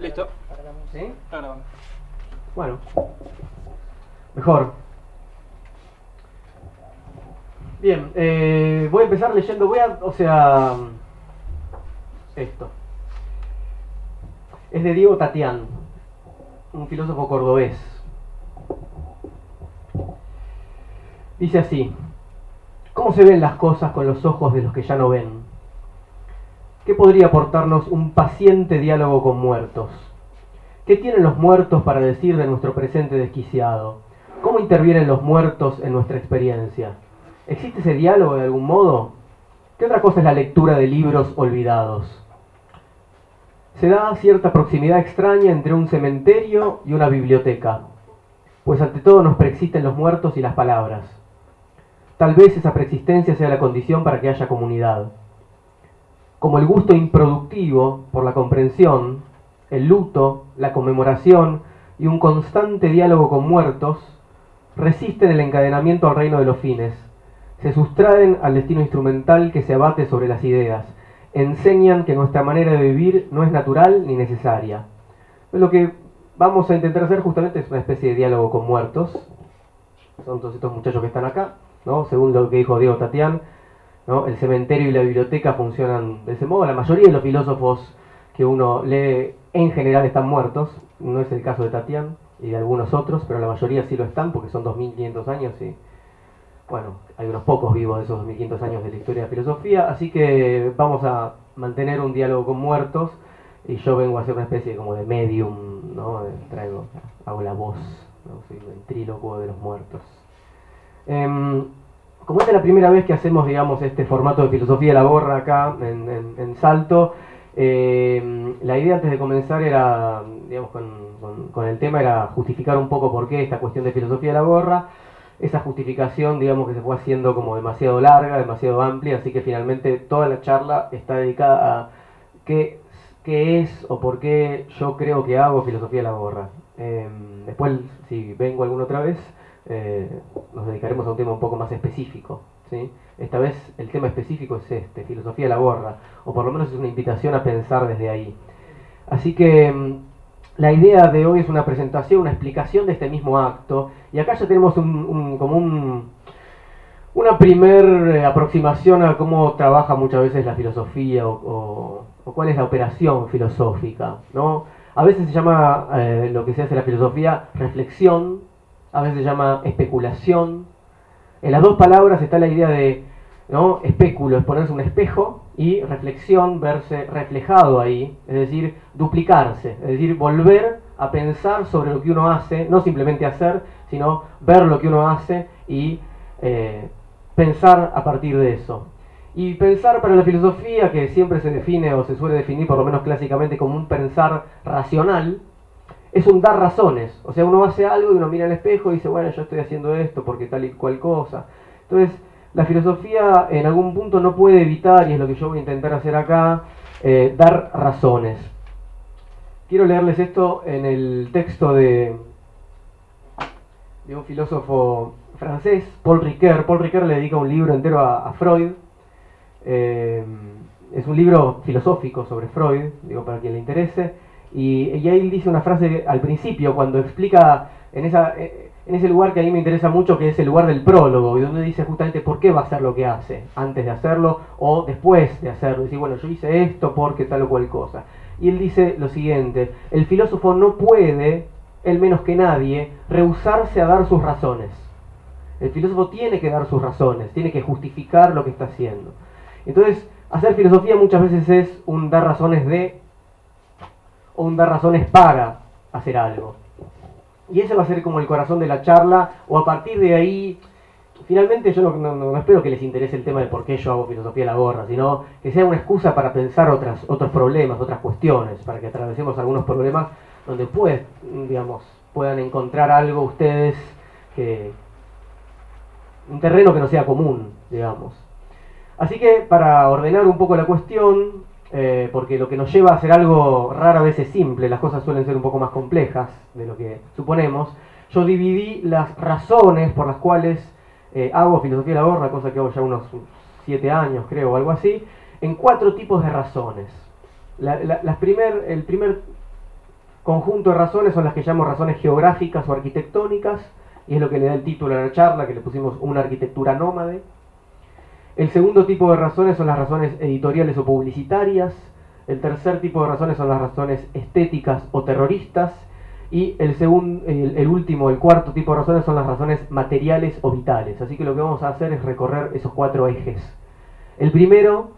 Listo. ¿Sí? Está grabando. Bueno. Mejor. Bien, eh, voy a empezar leyendo, voy a, o sea, esto. Es de Diego Tatián, un filósofo cordobés. Dice así, ¿cómo se ven las cosas con los ojos de los que ya no ven? ¿Qué podría aportarnos un paciente diálogo con muertos? ¿Qué tienen los muertos para decir de nuestro presente desquiciado? ¿Cómo intervienen los muertos en nuestra experiencia? ¿Existe ese diálogo de algún modo? ¿Qué otra cosa es la lectura de libros olvidados? Se da cierta proximidad extraña entre un cementerio y una biblioteca, pues ante todo nos preexisten los muertos y las palabras. Tal vez esa preexistencia sea la condición para que haya comunidad. Como el gusto improductivo por la comprensión, el luto, la conmemoración y un constante diálogo con muertos resisten el encadenamiento al reino de los fines, se sustraen al destino instrumental que se abate sobre las ideas, enseñan que nuestra manera de vivir no es natural ni necesaria. Lo que vamos a intentar hacer justamente es una especie de diálogo con muertos. Son todos estos muchachos que están acá, ¿no? según lo que dijo Diego Tatián. ¿No? El cementerio y la biblioteca funcionan de ese modo. La mayoría de los filósofos que uno lee en general están muertos. No es el caso de Tatián y de algunos otros, pero la mayoría sí lo están porque son 2500 años y bueno, hay unos pocos vivos de esos 2500 años de la historia de la filosofía, así que vamos a mantener un diálogo con muertos y yo vengo a hacer una especie como de medium, ¿no? Traigo, hago la voz, ¿no? soy de los muertos. Em, como esta es la primera vez que hacemos, digamos, este formato de filosofía de la borra acá en, Salto, em, la idea antes de comenzar era, digamos, con, el tema era justificar un poco por qué esta cuestión de filosofía de la borra esa justificación, digamos que se fue haciendo como demasiado larga, demasiado amplia, así que finalmente toda la charla está dedicada a qué, qué es o por qué yo creo que hago filosofía de la gorra. Em, después, si vengo alguna otra vez, eh, nos dedicaremos a un tema un poco más específico. ¿sí? Esta vez el tema específico es este, filosofía de la gorra, o por lo menos es una invitación a pensar desde ahí. Así que em, la idea de hoy es una presentación, una explicación de este mismo acto, y acá ya tenemos un, como un, una primer eh, aproximación a cómo trabaja muchas veces la filosofía o, cuál es la operación filosófica. ¿no? A veces se llama eh, lo que se hace en la filosofía reflexión, a veces se llama especulación. En las dos palabras está la idea de ¿no? Especulo es ponerse un espejo y reflexión, verse reflejado ahí, es decir, duplicarse, es decir, volver a pensar sobre lo que uno hace, no simplemente hacer, sino ver lo que uno hace y eh, pensar a partir de eso. Y pensar para la filosofía, que siempre se define o se suele definir por lo menos clásicamente como un pensar racional, es un dar razones. O sea, uno hace algo y uno mira al espejo y dice, bueno, yo estoy haciendo esto porque tal y cual cosa. Entonces, la filosofía en algún punto no puede evitar, y es lo que yo voy a intentar hacer acá, eh, dar razones. Quiero leerles esto en el texto de, de un filósofo francés, Paul Ricoeur. Paul Ricoeur le dedica un libro entero a, Freud. Eh, es un libro filosófico sobre Freud, digo para quien le interese. Y, y ahí dice una frase al principio, cuando explica en esa, eh, en ese lugar que a mí me interesa mucho, que es el lugar del prólogo, y donde dice justamente por qué va a hacer lo que hace, antes de hacerlo o después de hacerlo. Dice, bueno, yo hice esto porque tal o cual cosa. Y él dice lo siguiente, el filósofo no puede, él menos que nadie, rehusarse a dar sus razones. El filósofo tiene que dar sus razones, tiene que justificar lo que está haciendo. Entonces, hacer filosofía muchas veces es un dar razones de o un dar razones para hacer algo. Y ese va a ser como el corazón de la charla, o a partir de ahí, finalmente yo no, espero que les interese el tema de por qué yo hago filosofía de la gorra, sino que sea una excusa para pensar otras, otros problemas, otras cuestiones, para que atravesemos algunos problemas donde pues, digamos, puedan encontrar algo ustedes que... un terreno que no sea común, digamos. Así que para ordenar un poco la cuestión, eh, porque lo que nos lleva a hacer algo rara vez es simple, las cosas suelen ser un poco más complejas de lo que suponemos. Yo dividí las razones por las cuales eh, hago filosofía de la gorra, cosa que hago ya unos siete años, creo, o algo así, en cuatro tipos de razones. el primer conjunto de razones son las que llamo razones geográficas o arquitectónicas, y es lo que le da el título a la charla, que le pusimos una arquitectura nómade. El segundo tipo de razones son las razones editoriales o publicitarias. El tercer tipo de razones son las razones estéticas o terroristas. Y el, segundo, el, último, el cuarto tipo de razones son las razones materiales o vitales. Así que lo que vamos a hacer es recorrer esos cuatro ejes. El primero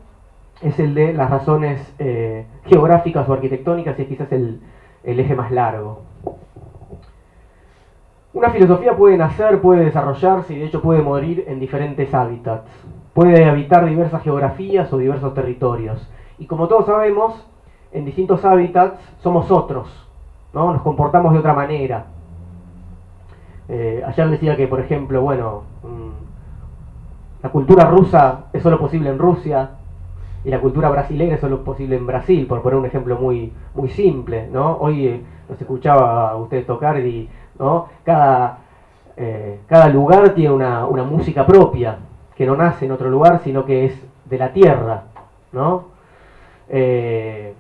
es el de las razones eh, geográficas o arquitectónicas y es quizás el, el eje más largo. Una filosofía puede nacer, puede desarrollarse y de hecho puede morir en diferentes hábitats. Puede habitar diversas geografías o diversos territorios. Y como todos sabemos, en distintos hábitats somos otros, ¿no? Nos comportamos de otra manera. Eh, ayer decía que, por ejemplo, bueno, mm, la cultura rusa es solo posible en Rusia y la cultura brasileña es solo posible en Brasil, por poner un ejemplo muy, muy simple, ¿no? Hoy eh, nos escuchaba a ustedes tocar y, ¿no? Cada, eh, cada lugar tiene una, una música propia, que no nace en otro lugar, sino que es de la tierra, ¿no? Eh,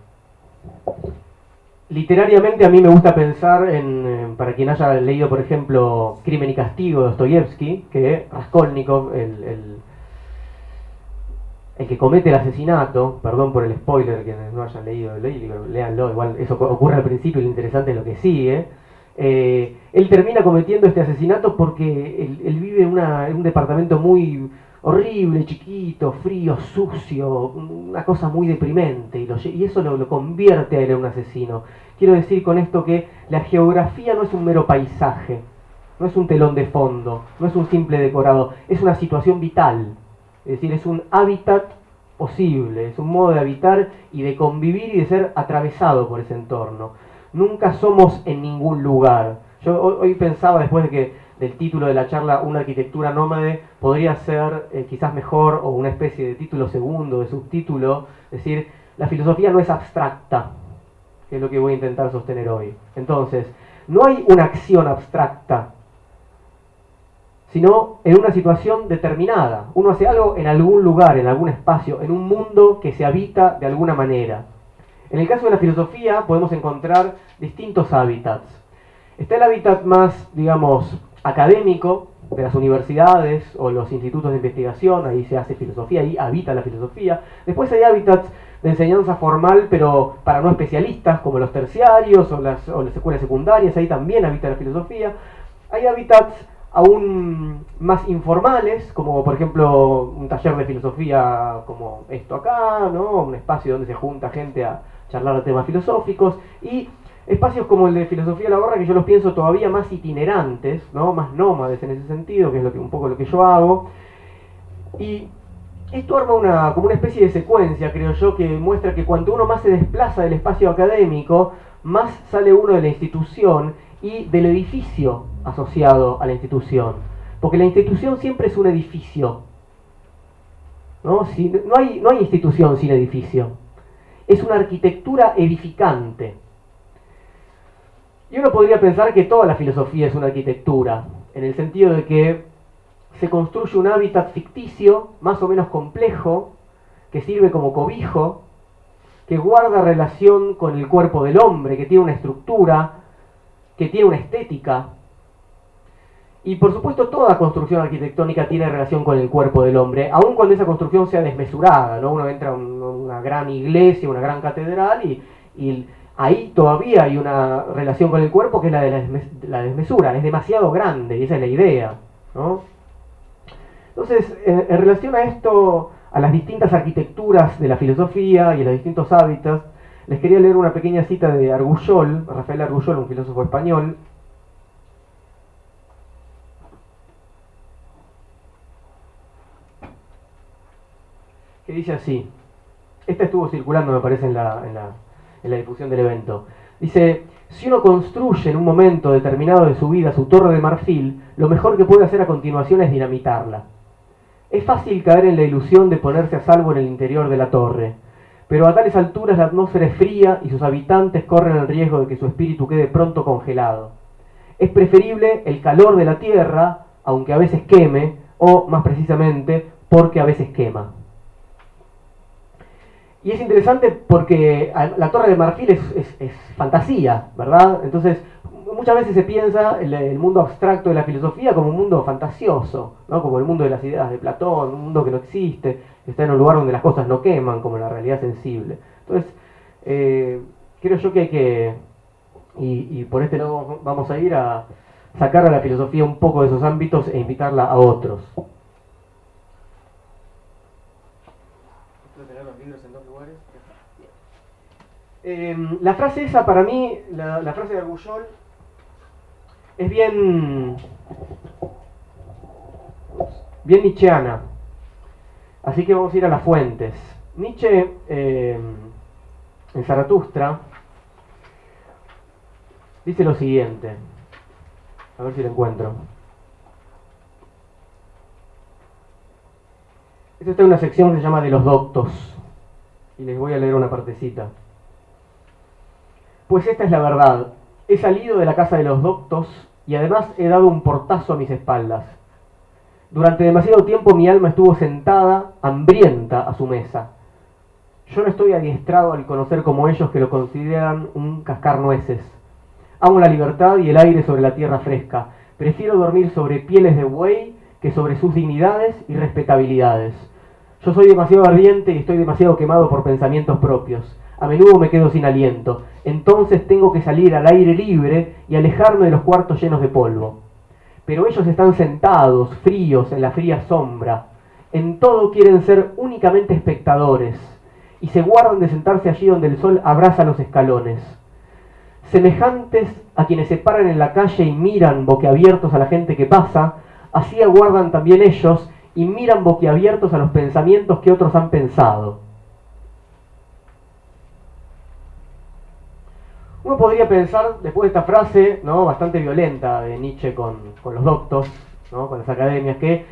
literariamente a mí me gusta pensar en, para quien haya leído, por ejemplo, Crimen y Castigo de Dostoyevsky, que Raskolnikov, el, el, que comete el asesinato, perdón por el spoiler, que no hayan leído libro, léanlo, igual eso ocurre al principio y lo interesante es lo que sigue. Eh, él termina cometiendo este asesinato porque él, vive en un departamento muy horrible, chiquito, frío, sucio, una cosa muy deprimente, y, eso lo, convierte a él en un asesino. Quiero decir con esto que la geografía no es un mero paisaje, no es un telón de fondo, no es un simple decorado, es una situación vital, es decir, es un hábitat posible, es un modo de habitar y de convivir y de ser atravesado por ese entorno. Nunca somos en ningún lugar. Yo hoy pensaba después de que del título de la charla Una arquitectura nómade podría ser eh, quizás mejor o una especie de título segundo, de subtítulo, es decir, la filosofía no es abstracta, que es lo que voy a intentar sostener hoy. Entonces, no hay una acción abstracta, sino en una situación determinada. Uno hace algo en algún lugar, en algún espacio, en un mundo que se habita de alguna manera. En el caso de la filosofía podemos encontrar distintos hábitats. Está el hábitat más, digamos, académico de las universidades o los institutos de investigación, ahí se hace filosofía, ahí habita la filosofía. Después hay hábitats de enseñanza formal, pero para no especialistas, como los terciarios o las, o las escuelas secundarias, ahí también habita la filosofía. Hay hábitats aún más informales, como por ejemplo un taller de filosofía como esto acá, ¿no? un espacio donde se junta gente a charlar de temas filosóficos, y Espacios como el de Filosofía de la Gorra, que yo los pienso todavía más itinerantes, ¿no? más nómades en ese sentido, que es lo que, un poco lo que yo hago. Y esto arma una, como una especie de secuencia, creo yo, que muestra que cuanto uno más se desplaza del espacio académico, más sale uno de la institución y del edificio asociado a la institución. Porque la institución siempre es un edificio. ¿no? No, hay, no hay institución sin edificio. Es una arquitectura edificante. Y uno podría pensar que toda la filosofía es una arquitectura, en el sentido de que se construye un hábitat ficticio, más o menos complejo, que sirve como cobijo, que guarda relación con el cuerpo del hombre, que tiene una estructura, que tiene una estética. Y por supuesto toda construcción arquitectónica tiene relación con el cuerpo del hombre, aun cuando esa construcción sea desmesurada, ¿no? Uno entra a una gran iglesia, una gran catedral y, y ahí todavía hay una relación con el cuerpo que es la de la, desmesura, es demasiado grande, y esa es la idea. Entonces, en, relación a esto, a las distintas arquitecturas de la filosofía y a los distintos hábitats, les quería leer una pequeña cita de Argullol, Rafael Argullol, un filósofo español, que dice así, esta estuvo circulando me parece en la difusión del evento. Dice, si uno construye en un momento determinado de su vida su torre de marfil, lo mejor que puede hacer a continuación es dinamitarla. Es fácil caer en la ilusión de ponerse a salvo en el interior de la torre, pero a tales alturas la atmósfera es fría y sus habitantes corren el riesgo de que su espíritu quede pronto congelado. Es preferible el calor de la tierra, aunque a veces queme, o más precisamente, porque a veces quema. Y es interesante porque la Torre de Marfil es, fantasía, ¿verdad? Entonces, muchas veces se piensa el, el, mundo abstracto de la filosofía como un mundo fantasioso, ¿no? como el mundo de las ideas de Platón, un mundo que no existe, que está en un lugar donde las cosas no queman, como la realidad sensible. Entonces, eh, creo yo que hay que, y, y por este lado vamos a ir a sacar a la filosofía un poco de esos ámbitos e invitarla a otros. Em, la frase esa para mí, la, frase de Argullol, es bien, bien nietzscheana. Así que vamos a ir a las fuentes. Nietzsche, em, en Zaratustra, dice lo siguiente. A ver si lo encuentro. Esta está en una sección que se llama de los doctos. Y les voy a leer una partecita. Pues esta es la verdad. He salido de la casa de los doctos y además he dado un portazo a mis espaldas. Durante demasiado tiempo mi alma estuvo sentada, hambrienta, a su mesa. Yo no estoy adiestrado al conocer como ellos que lo consideran un cascar nueces. Amo la libertad y el aire sobre la tierra fresca. Prefiero dormir sobre pieles de buey que sobre sus dignidades y respetabilidades. Yo soy demasiado ardiente y estoy demasiado quemado por pensamientos propios. A menudo me quedo sin aliento. Entonces tengo que salir al aire libre y alejarme de los cuartos llenos de polvo. Pero ellos están sentados, fríos, en la fría sombra. En todo quieren ser únicamente espectadores y se guardan de sentarse allí donde el sol abraza los escalones. Semejantes a quienes se paran en la calle y miran boquiabiertos a la gente que pasa, así aguardan también ellos y miran boquiabiertos a los pensamientos que otros han pensado. Uno podría pensar, después de esta frase, ¿no? bastante violenta de Nietzsche con, los doctos, ¿no? con las academias, que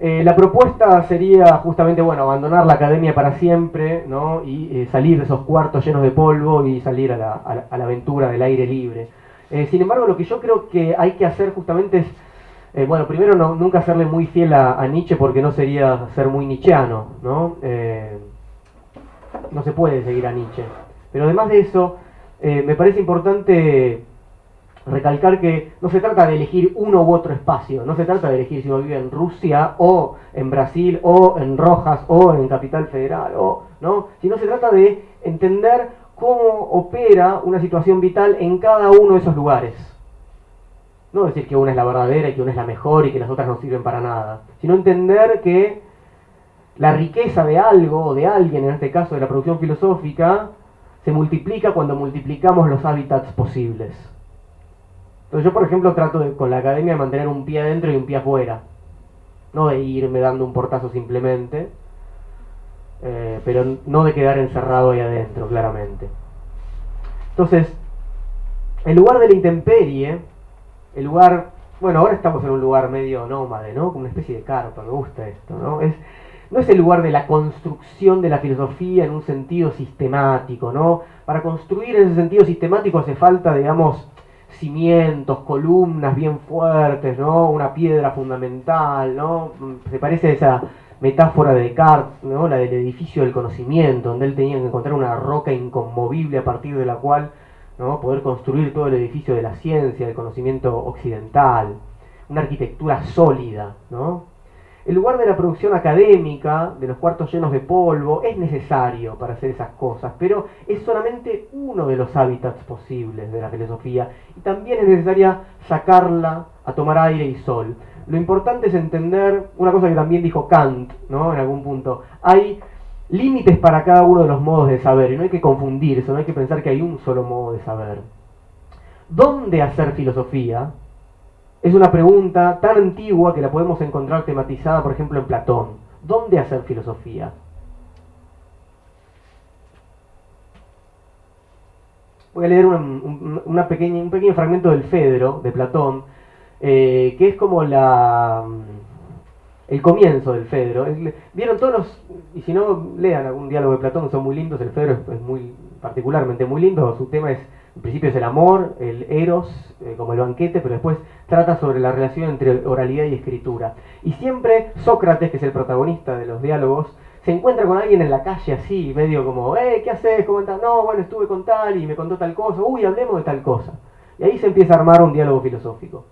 eh, la propuesta sería justamente, bueno, abandonar la academia para siempre, ¿no? Y eh, salir de esos cuartos llenos de polvo y salir a la, aventura del aire libre. Eh, sin embargo, lo que yo creo que hay que hacer justamente es, bueno, primero no, nunca serle muy fiel a, a, Nietzsche porque no sería ser muy nietzscheano, ¿no? no se puede seguir a Nietzsche. Pero además de eso, eh, me parece importante recalcar que no se trata de elegir uno u otro espacio, no se trata de elegir si uno vive en Rusia o en Brasil o en Rojas o en Capital Federal, o, ¿no? sino se trata de entender cómo opera una situación vital en cada uno de esos lugares. No decir que una es la verdadera y que una es la mejor y que las otras no sirven para nada, sino entender que la riqueza de algo o de alguien, en este caso de la producción filosófica, se multiplica cuando multiplicamos los hábitats posibles. Entonces yo, por ejemplo, trato con la academia de mantener un pie adentro y un pie afuera. No de irme dando un portazo simplemente, eh, pero no de quedar encerrado ahí adentro, claramente. Entonces, el lugar de la intemperie, el lugar, bueno, ahora estamos en un lugar medio nómade, ¿no? Como una especie de carpa, me gusta esto, ¿no? Es, no es el lugar de la construcción de la filosofía en un sentido sistemático, ¿no? Para construir ese sentido sistemático hace falta, digamos, cimientos, columnas bien fuertes, ¿no? Una piedra fundamental, ¿no? Se parece a esa metáfora de Descartes, ¿no? La del edificio del conocimiento, donde él tenía que encontrar una roca inconmovible a partir de la cual, ¿no? Poder construir todo el edificio de la ciencia, del conocimiento occidental, una arquitectura sólida, ¿no? El lugar de la producción académica, de los cuartos llenos de polvo, es necesario para hacer esas cosas, pero es solamente uno de los hábitats posibles de la filosofía y también es necesaria sacarla a tomar aire y sol. Lo importante es entender una cosa que también dijo Kant, ¿no? En algún punto. Hay límites para cada uno de los modos de saber y no hay que confundirse, no hay que pensar que hay un solo modo de saber. ¿Dónde hacer filosofía? Es una pregunta tan antigua que la podemos encontrar tematizada, por ejemplo, en Platón. ¿Dónde hacer filosofía? Voy a leer un pequeño fragmento del Fedro, de Platón, eh, que es como la, el comienzo del Fedro. Vieron todos los, y si no, lean algún diálogo de Platón, son muy lindos, el Fedro es muy particularmente muy lindo, su tema es en principio es el amor, el eros, eh, como el banquete, pero después trata sobre la relación entre oralidad y escritura. Y siempre Sócrates, que es el protagonista de los diálogos, se encuentra con alguien en la calle así, medio como, eh, ¿qué haces? ¿Cómo estás? No, bueno, estuve con tal y me contó tal cosa, uy, hablemos de tal cosa. Y ahí se empieza a armar un diálogo filosófico.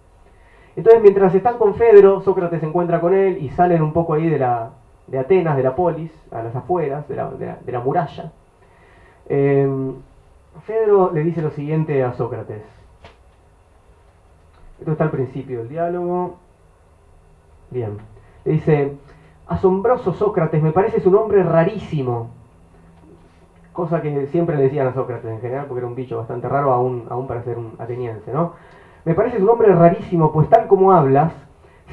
Entonces, mientras están con Fedro, Sócrates se encuentra con él y salen un poco ahí de, la, de Atenas, de la polis, a las afueras, de la, muralla. Eh, Fedro le dice lo siguiente a Sócrates. Esto está al principio del diálogo. Bien. Le dice, asombroso Sócrates, me parece un hombre rarísimo. Cosa que siempre le decían a Sócrates en general, porque era un bicho bastante raro aún, aún para ser un ateniense, ¿no? Me parece un hombre rarísimo, pues tal como hablas,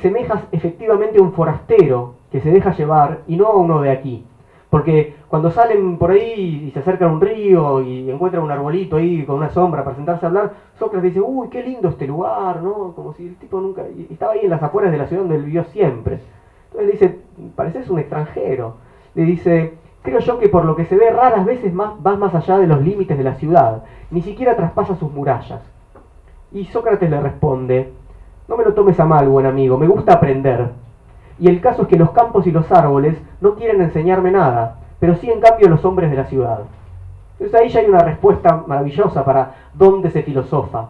semejas efectivamente a un forastero que se deja llevar y no a uno de aquí. Porque cuando salen por ahí y se acercan a un río y encuentran un arbolito ahí con una sombra para sentarse a hablar, Sócrates dice, uy, qué lindo este lugar, ¿no? Como si el tipo nunca... estaba ahí en las afueras de la ciudad donde él vivió siempre. Entonces le dice, pareces un extranjero. Le dice, creo yo que por lo que se ve raras veces más, vas más allá de los límites de la ciudad, ni siquiera traspasa sus murallas. Y Sócrates le responde, no me lo tomes a mal, buen amigo, me gusta aprender. Y el caso es que los campos y los árboles no quieren enseñarme nada, pero sí en cambio los hombres de la ciudad. Entonces ahí ya hay una respuesta maravillosa para dónde se filosofa.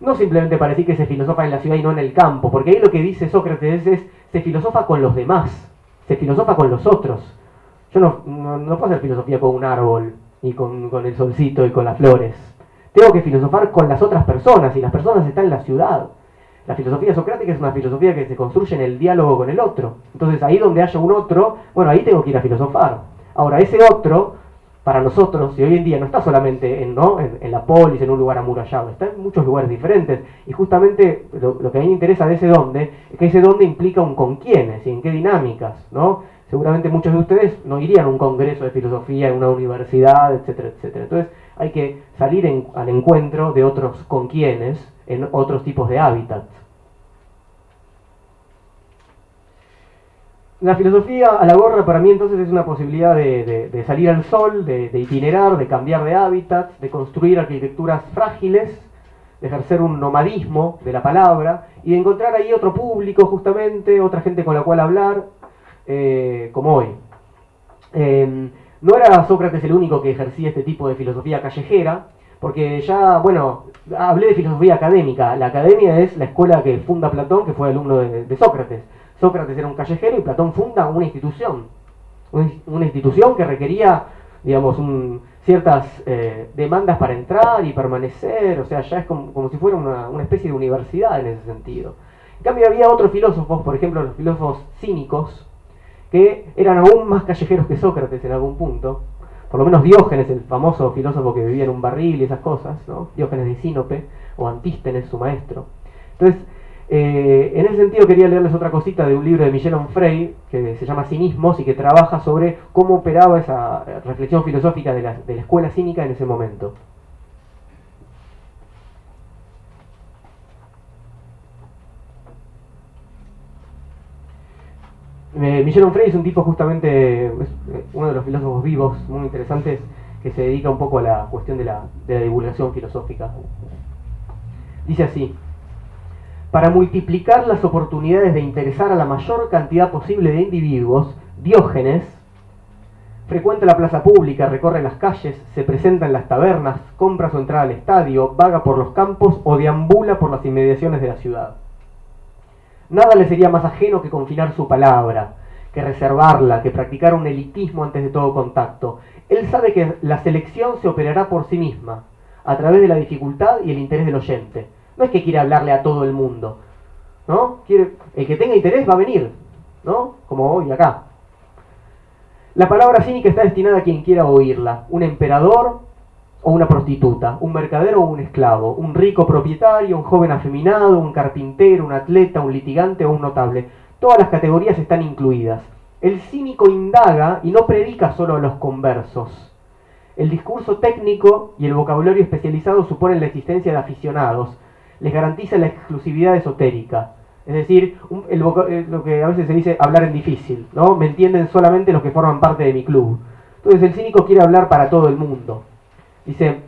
No simplemente para decir que se filosofa en la ciudad y no en el campo, porque ahí lo que dice Sócrates es, se filosofa con los demás, se filosofa con los otros. Yo no, puedo hacer filosofía con un árbol, y con, con el solcito y con las flores. Tengo que filosofar con las otras personas, y las personas están en la ciudad. La filosofía socrática es una filosofía que se construye en el diálogo con el otro. Entonces ahí donde haya un otro, bueno, ahí tengo que ir a filosofar. Ahora, ese otro, para nosotros, y hoy en día no está solamente en, ¿no? en, la polis, en un lugar amurallado, está en muchos lugares diferentes. Y justamente lo, que a mí me interesa de ese dónde es que ese dónde implica un con quiénes y en qué dinámicas. ¿no? Seguramente muchos de ustedes no irían a un congreso de filosofía en una universidad, etcétera, etcétera. Entonces hay que salir al encuentro de otros con quiénes en otros tipos de hábitats. La filosofía a la gorra para mí entonces es una posibilidad de, salir al sol, de, itinerar, de cambiar de hábitat, de construir arquitecturas frágiles, de ejercer un nomadismo de la palabra y de encontrar ahí otro público justamente, otra gente con la cual hablar, eh, como hoy. Em, no era Sócrates el único que ejercía este tipo de filosofía callejera, porque ya, bueno, hablé de filosofía académica. La academia es la escuela que funda Platón, que fue alumno de, Sócrates. Sócrates era un callejero y Platón funda una institución. Una institución que requería, digamos, ciertas eh, demandas para entrar y permanecer. O sea, ya es como, si fuera una, especie de universidad en ese sentido. En cambio, había otros filósofos, por ejemplo, los filósofos cínicos, que eran aún más callejeros que Sócrates en algún punto por lo menos Diógenes, el famoso filósofo que vivía en un barril y esas cosas, ¿no? Diógenes de Sinope, o Antístenes, su maestro. Entonces, eh, en ese sentido quería leerles otra cosita de un libro de Michel Onfray, que se llama Cinismos, y que trabaja sobre cómo operaba esa reflexión filosófica de la, de la escuela cínica en ese momento. Eh, Michel Onfray es un tipo justamente, eh, uno de los filósofos vivos muy interesantes que se dedica un poco a la cuestión de la, de la divulgación filosófica. Dice así, para multiplicar las oportunidades de interesar a la mayor cantidad posible de individuos, Diógenes frecuenta la plaza pública, recorre las calles, se presenta en las tabernas, compra su entrada al estadio, vaga por los campos o deambula por las inmediaciones de la ciudad. Nada le sería más ajeno que confinar su palabra, que reservarla, que practicar un elitismo antes de todo contacto. Él sabe que la selección se operará por sí misma, a través de la dificultad y el interés del oyente. No es que quiere hablarle a todo el mundo, ¿no? Quiere, el que tenga interés va a venir, ¿no? Como hoy acá. La palabra cínica está destinada a quien quiera oírla. Un emperador, o una prostituta, un mercader o un esclavo, un rico propietario, un joven afeminado, un carpintero, un atleta, un litigante o un notable. Todas las categorías están incluidas. El cínico indaga y no predica solo a los conversos. El discurso técnico y el vocabulario especializado suponen la existencia de aficionados. Les garantiza la exclusividad esotérica. Es decir, eh, lo que a veces se dice hablar en difícil, ¿no? Me entienden solamente los que forman parte de mi club. Entonces el cínico quiere hablar para todo el mundo. Dice,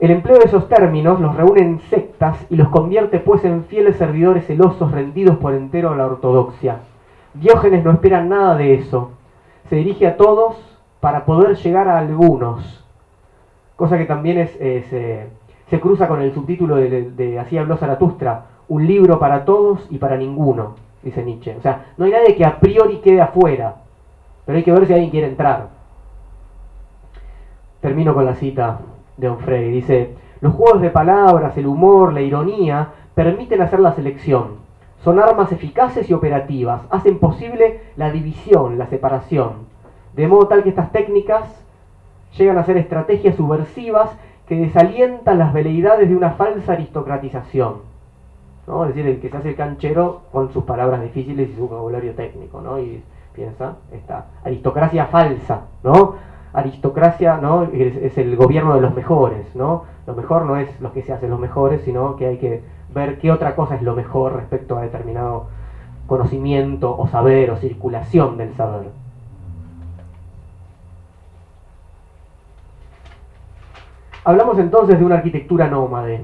el empleo de esos términos los reúne en sectas y los convierte pues en fieles servidores celosos rendidos por entero a la ortodoxia. Diógenes no espera nada de eso. se dirige a todos para poder llegar a algunos. Cosa que también es, eh, se, cruza con el subtítulo de, de Así habló Zaratustra, un libro para todos y para ninguno, dice Nietzsche. O sea, no hay nadie que a priori quede afuera, pero hay que ver si alguien quiere entrar. Termino con la cita de Onfray. Dice, los juegos de palabras, el humor, la ironía, permiten hacer la selección. Son armas eficaces y operativas. Hacen posible la división, la separación. De modo tal que estas técnicas llegan a ser estrategias subversivas que desalientan las veleidades de una falsa aristocratización. ¿no? Es decir, el que se hace el canchero con sus palabras difíciles y su vocabulario técnico, ¿no? Y piensa, esta aristocracia falsa, ¿no? Aristocracia, ¿no? Es, el gobierno de los mejores, ¿no? Lo mejor no es lo que se hace los mejores, sino que hay que ver qué otra cosa es lo mejor respecto a determinado conocimiento o saber o circulación del saber. Hablamos entonces de una arquitectura nómade.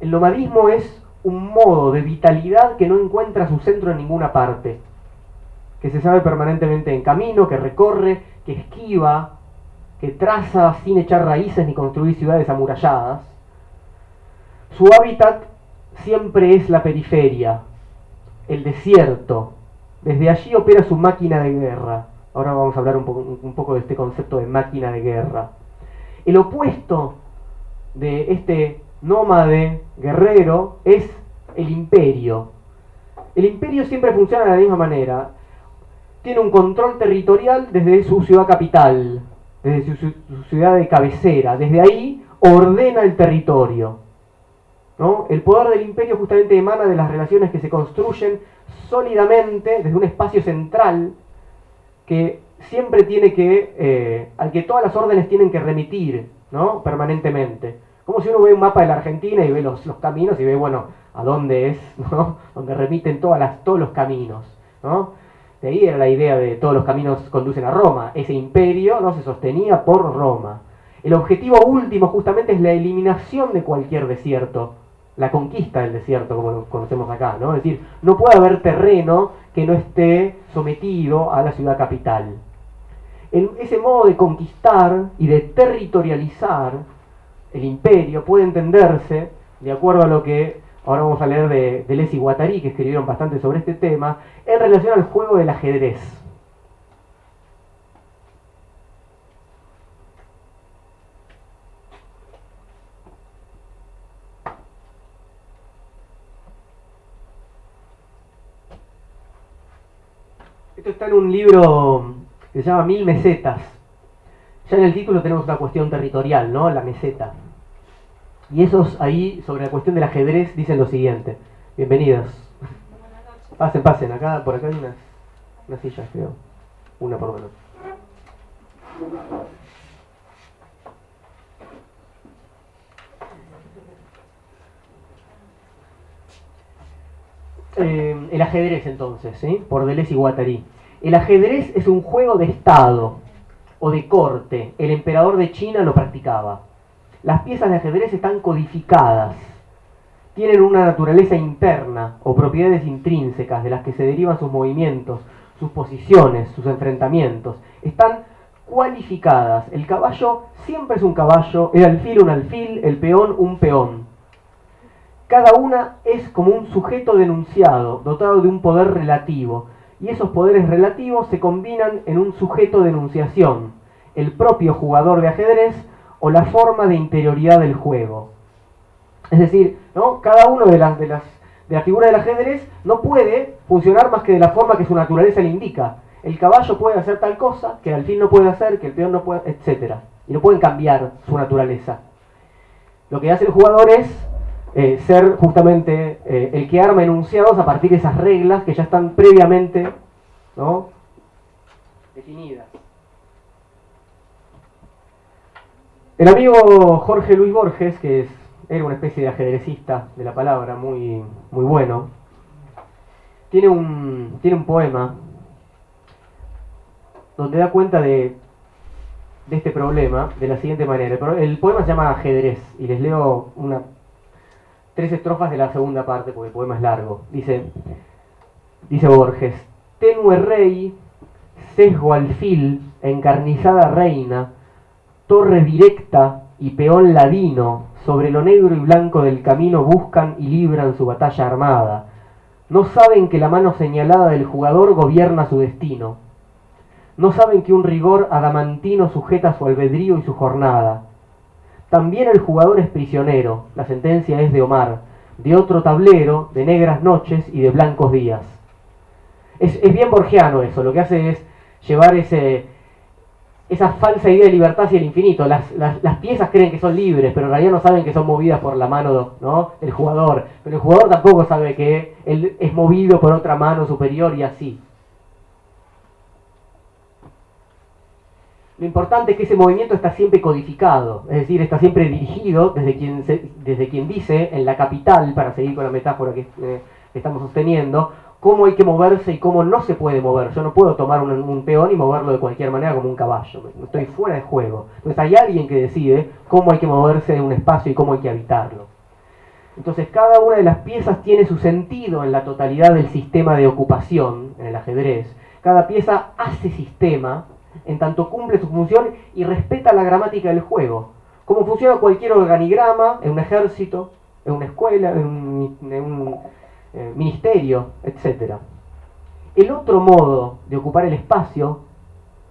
El nomadismo es un modo de vitalidad que no encuentra su centro en ninguna parte, que se sabe permanentemente en camino, que recorre, que esquiva, que traza sin echar raíces ni construir ciudades amuralladas. Su hábitat siempre es la periferia, el desierto. Desde allí opera su máquina de guerra. Ahora vamos a hablar un poco, un poco de este concepto de máquina de guerra. El opuesto de este nómade, guerrero, es el imperio. El imperio siempre funciona de la misma manera. Tiene un control territorial desde su ciudad capital, desde su, ciudad de cabecera. Desde ahí ordena el territorio. ¿no? El poder del imperio justamente emana de las relaciones que se construyen sólidamente desde un espacio central que siempre tiene que, eh, al que todas las órdenes tienen que remitir ¿no? permanentemente. Como si uno ve un mapa de la Argentina y ve los, los caminos y ve, bueno, a dónde es, ¿no? Donde remiten todas las, todos los caminos, ¿no? De ahí era la idea de todos los caminos conducen a Roma. Ese imperio no se sostenía por Roma. El objetivo último justamente es la eliminación de cualquier desierto, la conquista del desierto, como lo conocemos acá, ¿no? Es decir, no puede haber terreno que no esté sometido a la ciudad capital. ese modo de conquistar y de territorializar el imperio puede entenderse, de acuerdo a lo que ahora vamos a leer de Deleuze y Guattari, que escribieron bastante sobre este tema, en relación al juego del ajedrez. Esto está en un libro que se llama Mil Mesetas. Ya en el título tenemos una cuestión territorial, ¿no? La meseta. Y esos ahí, sobre la cuestión del ajedrez, dicen lo siguiente. Bienvenidos. Pasen, pasen. Acá, por acá hay unas, unas sillas, creo. Una por menos. Eh, el ajedrez entonces, ¿sí? por Deleuze y Guattari. El ajedrez es un juego de Estado o de corte. El emperador de China lo practicaba. Las piezas de ajedrez están codificadas, tienen una naturaleza interna o propiedades intrínsecas de las que se derivan sus movimientos, sus posiciones, sus enfrentamientos. Están cualificadas. El caballo siempre es un caballo, el alfil un alfil, el peón un peón. Cada una es como un sujeto denunciado, dotado de un poder relativo, y esos poderes relativos se combinan en un sujeto de enunciación, el propio jugador de ajedrez o la forma de interioridad del juego. Es decir, ¿no? cada uno de las, de las de la figura del ajedrez no puede funcionar más que de la forma que su naturaleza le indica. El caballo puede hacer tal cosa, que el alfil no puede hacer, que el peón no puede, etc. Y no pueden cambiar su naturaleza. Lo que hace el jugador es eh, ser justamente eh, el que arma enunciados a partir de esas reglas que ya están previamente ¿no? definidas. El amigo Jorge Luis Borges, que es, era una especie de ajedrecista de la palabra, muy, muy bueno, tiene un, tiene un poema donde da cuenta de, este problema de la siguiente manera. El, poema se llama Ajedrez y les leo una, tres estrofas de la segunda parte porque el poema es largo. Dice, dice Borges, tenue rey, sesgo alfil, encarnizada reina, torre directa y peón ladino, sobre lo negro y blanco del camino buscan y libran su batalla armada. No saben que la mano señalada del jugador gobierna su destino. No saben que un rigor adamantino sujeta su albedrío y su jornada. También el jugador es prisionero, la sentencia es de Omar, de otro tablero, de negras noches y de blancos días. Es, es bien borgiano eso, lo que hace es llevar ese, esa falsa idea de libertad hacia el infinito. Las, las, piezas creen que son libres, pero en realidad no saben que son movidas por la mano ¿no? del jugador. Pero el jugador tampoco sabe que él es movido por otra mano superior y así. Lo importante es que ese movimiento está siempre codificado, es decir, está siempre dirigido desde quien, desde quien dice en la capital, para seguir con la metáfora que eh, estamos sosteniendo, cómo hay que moverse y cómo no se puede mover. Yo no puedo tomar un, peón y moverlo de cualquier manera como un caballo. Estoy fuera de juego. Entonces hay alguien que decide cómo hay que moverse en un espacio y cómo hay que habitarlo. Entonces cada una de las piezas tiene su sentido en la totalidad del sistema de ocupación en el ajedrez. Cada pieza hace sistema en tanto cumple su función y respeta la gramática del juego. Como funciona cualquier organigrama en un ejército, en una escuela, en un eh, ministerio, etc. El otro modo de ocupar el espacio,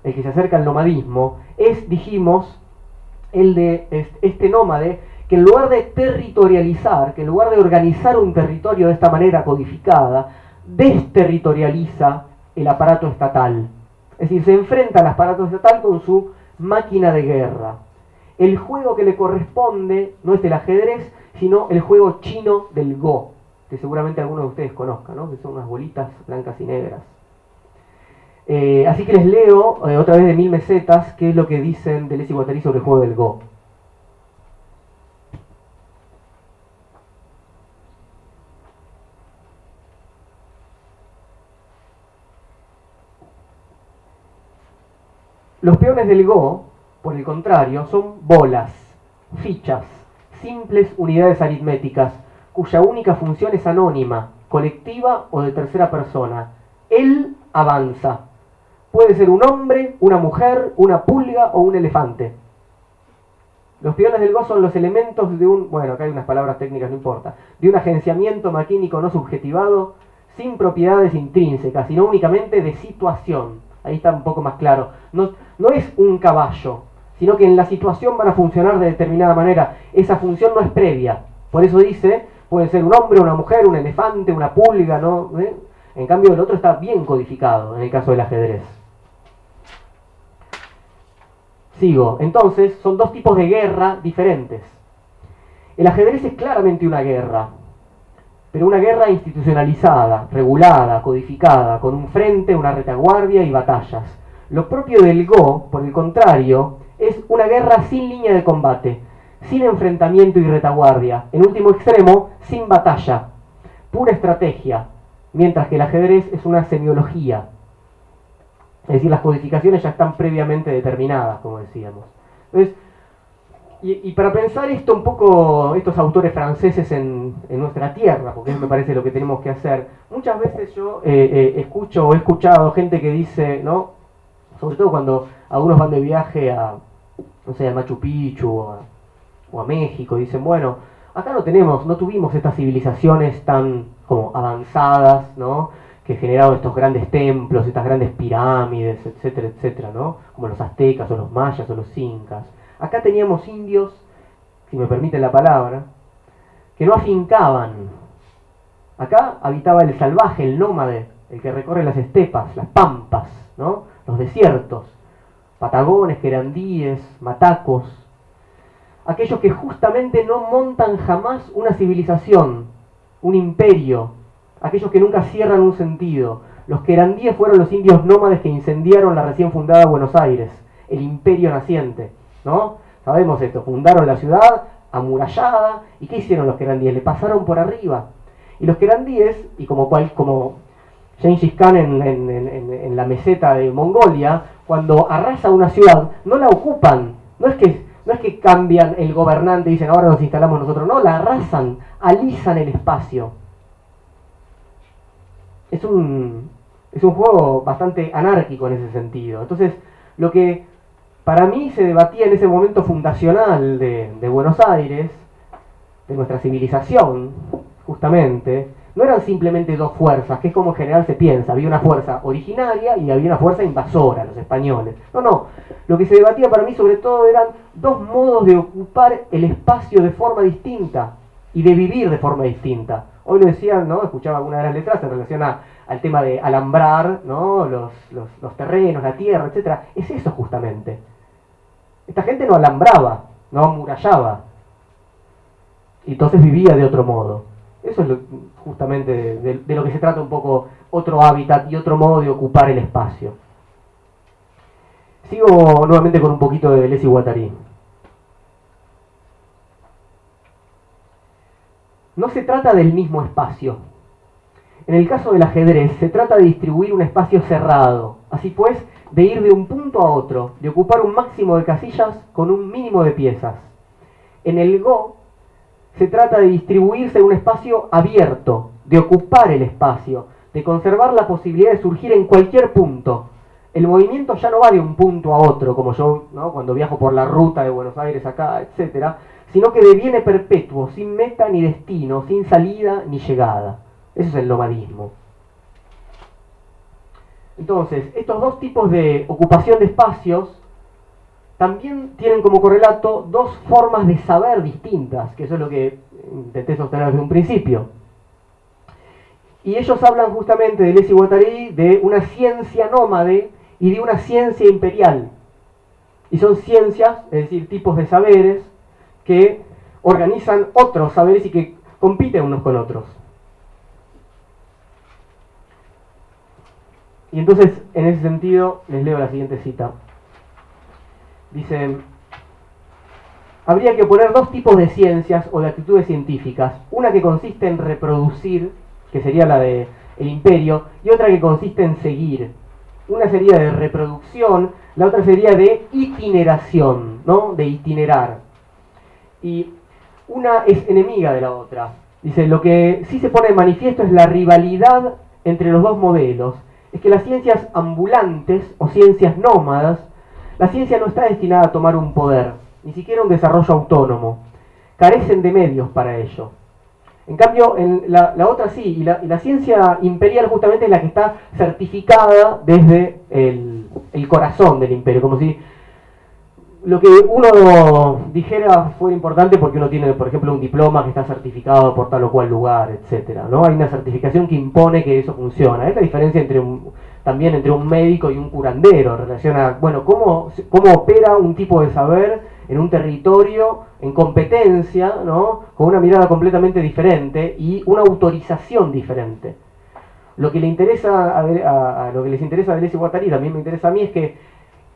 el que se acerca al nomadismo, es, dijimos, el de este nómade que en lugar de territorializar, que en lugar de organizar un territorio de esta manera codificada, desterritorializa el aparato estatal. Es decir, se enfrenta al aparato estatal con su máquina de guerra. El juego que le corresponde no es el ajedrez, sino el juego chino del Go que seguramente algunos de ustedes conozcan, ¿no? que son unas bolitas blancas y negras. Eh, así que les leo eh, otra vez de mil mesetas qué es lo que dicen Deleuze y Guattari sobre el juego del Go. Los peones del Go, por el contrario, son bolas, fichas, simples unidades aritméticas cuya única función es anónima, colectiva o de tercera persona. Él avanza. Puede ser un hombre, una mujer, una pulga o un elefante. Los peones del Go son los elementos de un, bueno, acá hay unas palabras técnicas, no importa, de un agenciamiento maquínico no subjetivado, sin propiedades intrínsecas, sino únicamente de situación. Ahí está un poco más claro. No, no es un caballo, sino que en la situación van a funcionar de determinada manera. Esa función no es previa. Por eso dice, Puede ser un hombre, una mujer, un elefante, una pulga, ¿no? ¿Eh? En cambio el otro está bien codificado en el caso del ajedrez. Sigo. Entonces, son dos tipos de guerra diferentes. El ajedrez es claramente una guerra, pero una guerra institucionalizada, regulada, codificada, con un frente, una retaguardia y batallas. Lo propio del Go, por el contrario, es una guerra sin línea de combate, sin enfrentamiento y retaguardia, en último extremo, sin batalla, pura estrategia, mientras que el ajedrez es una semiología. Es decir, las codificaciones ya están previamente determinadas, como decíamos. Entonces, y, para pensar esto un poco, estos autores franceses en, nuestra tierra, porque me parece lo que tenemos que hacer, muchas veces yo eh, eh, escucho o he escuchado gente que dice, ¿no? Sobre todo cuando algunos van de viaje a, no sé, a Machu Picchu o a, o a México, dicen, bueno, acá no tenemos, no tuvimos estas civilizaciones tan como avanzadas, ¿no? que generaron estos grandes templos, estas grandes pirámides, etcétera, etcétera, ¿no? Como los aztecas o los mayas o los incas. Acá teníamos indios, si me permiten la palabra, que no afincaban. Acá habitaba el salvaje, el nómade, el que recorre las estepas, las pampas, ¿no? Los desiertos, patagones, querandíes, matacos, aquellos que justamente no montan jamás una civilización, un imperio, aquellos que nunca cierran un sentido. Los querandíes fueron los indios nómades que incendiaron la recién fundada Buenos Aires, el imperio naciente, ¿no? Sabemos esto, fundaron la ciudad amurallada, ¿y qué hicieron los querandíes? Le pasaron por arriba. Y los querandíes, y como, cual, como Gengis Khan en, en la meseta de Mongolia, cuando arrasa una ciudad, no la ocupan, no es que no es que cambian el gobernante y dicen ahora nos instalamos nosotros, no, la arrasan, alisan el espacio. Es un, Es un juego bastante anárquico en ese sentido. Entonces, lo que para mí se debatía en ese momento fundacional de, de Buenos Aires, de nuestra civilización, justamente, no eran simplemente dos fuerzas, que es como en general se piensa. Había una fuerza originaria y había una fuerza invasora, los españoles. No, no. Lo que se debatía para mí sobre todo eran dos modos de ocupar el espacio de forma distinta y de vivir de forma distinta. Hoy lo decían, ¿no? Escuchaba alguna de las letras en relación al tema de alambrar, ¿no? Los, los terrenos, la tierra, etc. Es eso justamente. Esta gente no alambraba, no amurallaba. Y entonces vivía de otro modo. Eso es justamente de, lo que se trata un poco otro hábitat y otro modo de ocupar el espacio. Sigo nuevamente con un poquito de Deleuze y Guattari. No se trata del mismo espacio. En el caso del ajedrez, se trata de distribuir un espacio cerrado. Así pues, de ir de un punto a otro, de ocupar un máximo de casillas con un mínimo de piezas. En el Go, se trata de distribuirse en un espacio abierto, de ocupar el espacio, de conservar la posibilidad de surgir en cualquier punto. El movimiento ya no va de un punto a otro, como yo cuando viajo por la ruta de Buenos Aires acá, etc., sino que deviene perpetuo, sin meta ni destino, sin salida ni llegada. Eso es el nomadismo. Entonces, estos dos tipos de ocupación de espacios también tienen como correlato dos formas de saber distintas, que eso es lo que intenté sostener desde un principio. Y ellos hablan justamente de Les y Guattari de una ciencia nómade y de una ciencia imperial. Y son ciencias, es decir, tipos de saberes que organizan otros saberes y que compiten unos con otros. Y entonces, en ese sentido, les leo la siguiente cita. Dice, habría que poner dos tipos de ciencias o de actitudes científicas. Una que consiste en reproducir, que sería la de imperio, y otra que consiste en seguir. Una sería de reproducción, la otra sería de itineración, ¿no? De itinerar. Y una es enemiga de la otra. Dice, lo que sí se pone en manifiesto es la rivalidad entre los dos modelos. Es que las ciencias ambulantes o ciencias nómadas la ciencia no está destinada a tomar un poder, ni siquiera un desarrollo autónomo. Carecen de medios para ello. En cambio, la, otra sí, y la, ciencia imperial justamente es la que está certificada desde el, el corazón del imperio, como si lo que uno dijera fuera importante porque uno tiene, por ejemplo, un diploma que está certificado por tal o cual lugar, etcétera, ¿no? Hay una certificación que impone que eso funciona. Es la diferencia entre un, también entre un médico y un curandero, en relación a, bueno, cómo, cómo opera un tipo de saber en un territorio, en competencia, ¿no? Con una mirada completamente diferente y una autorización diferente. Lo que le interesa a, lo que les interesa a Deleuze y Guattari, también me interesa a mí, es que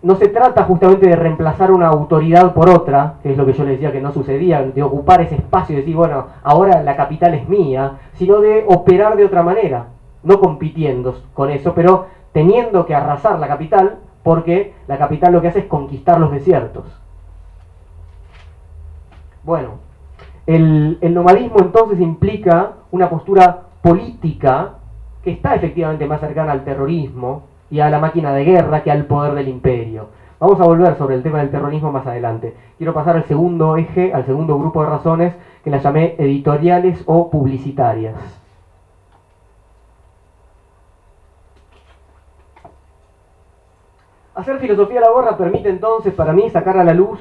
no se trata justamente de reemplazar una autoridad por otra, que es lo que yo les decía que no sucedía, de ocupar ese espacio y decir, bueno, ahora la capital es mía, sino de operar de otra manera, no compitiendo con eso, pero teniendo que arrasar la capital, porque la capital lo que hace es conquistar los desiertos. Bueno, el, el nomadismo entonces implica una postura política que está efectivamente más cercana al terrorismo, y a la máquina de guerra que al poder del imperio. Vamos a volver sobre el tema del terrorismo más adelante. Quiero pasar al segundo eje, al segundo grupo de razones que las llamé editoriales o publicitarias. Hacer filosofía a la borra permite entonces para mí sacar a la luz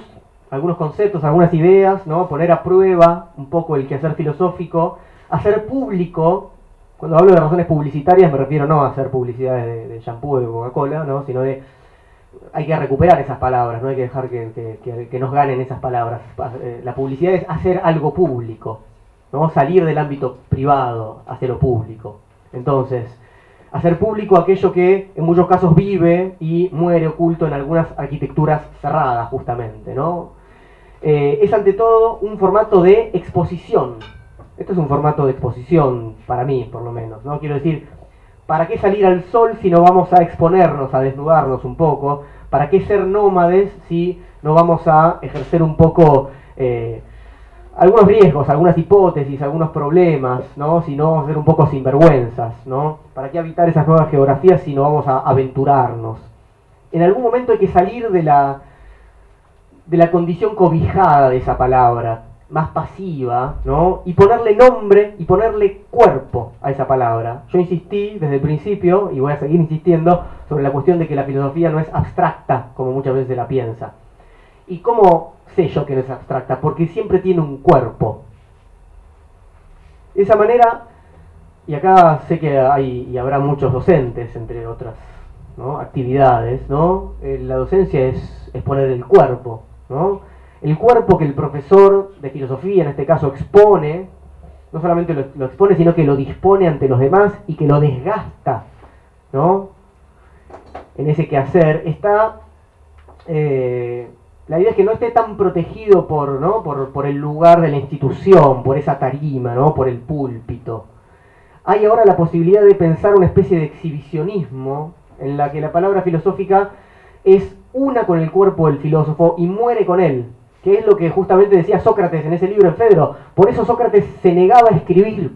algunos conceptos, algunas ideas, ¿no? poner a prueba un poco el quehacer filosófico, hacer público cuando hablo de razones publicitarias me refiero no a hacer publicidades de, de shampoo de Coca-Cola, ¿no? sino de hay que recuperar esas palabras, no hay que dejar que, nos ganen esas palabras. Eh, la publicidad es hacer algo público, ¿no? salir del ámbito privado hacia lo público. Entonces, hacer público aquello que en muchos casos vive y muere oculto en algunas arquitecturas cerradas, justamente. ¿no? Eh, es ante todo un formato de exposición, esto es un formato de exposición, para mí por lo menos, ¿no? Quiero decir, ¿para qué salir al sol si no vamos a exponernos, a desnudarnos un poco? ¿Para qué ser nómades si no vamos a ejercer un poco, eh, algunos riesgos, algunas hipótesis, algunos problemas, ¿no? Si no vamos a ser un poco sinvergüenzas, ¿no? ¿Para qué habitar esas nuevas geografías si no vamos a aventurarnos? En algún momento hay que salir de la, de la condición cobijada de esa palabra, más pasiva, ¿no? Y ponerle nombre y ponerle cuerpo a esa palabra. Yo insistí desde el principio, y voy a seguir insistiendo, sobre la cuestión de que la filosofía no es abstracta, como muchas veces la piensa. ¿Y cómo sé yo que no es abstracta? Porque siempre tiene un cuerpo. De esa manera, y acá sé que hay y habrá muchos docentes, entre otras actividades, ¿no? Eh, la docencia es, es poner el cuerpo, ¿no? el cuerpo que el profesor de filosofía, en este caso, expone, no solamente lo, expone, sino que lo dispone ante los demás y que lo desgasta, ¿no? En ese quehacer, está... Eh, la idea es que no esté tan protegido por, ¿no? por, por el lugar de la institución, por esa tarima, ¿no? por el púlpito. Hay ahora la posibilidad de pensar una especie de exhibicionismo en la que la palabra filosófica es una con el cuerpo del filósofo y muere con él que es lo que justamente decía Sócrates en ese libro en Fedro. Por eso Sócrates se negaba a escribir,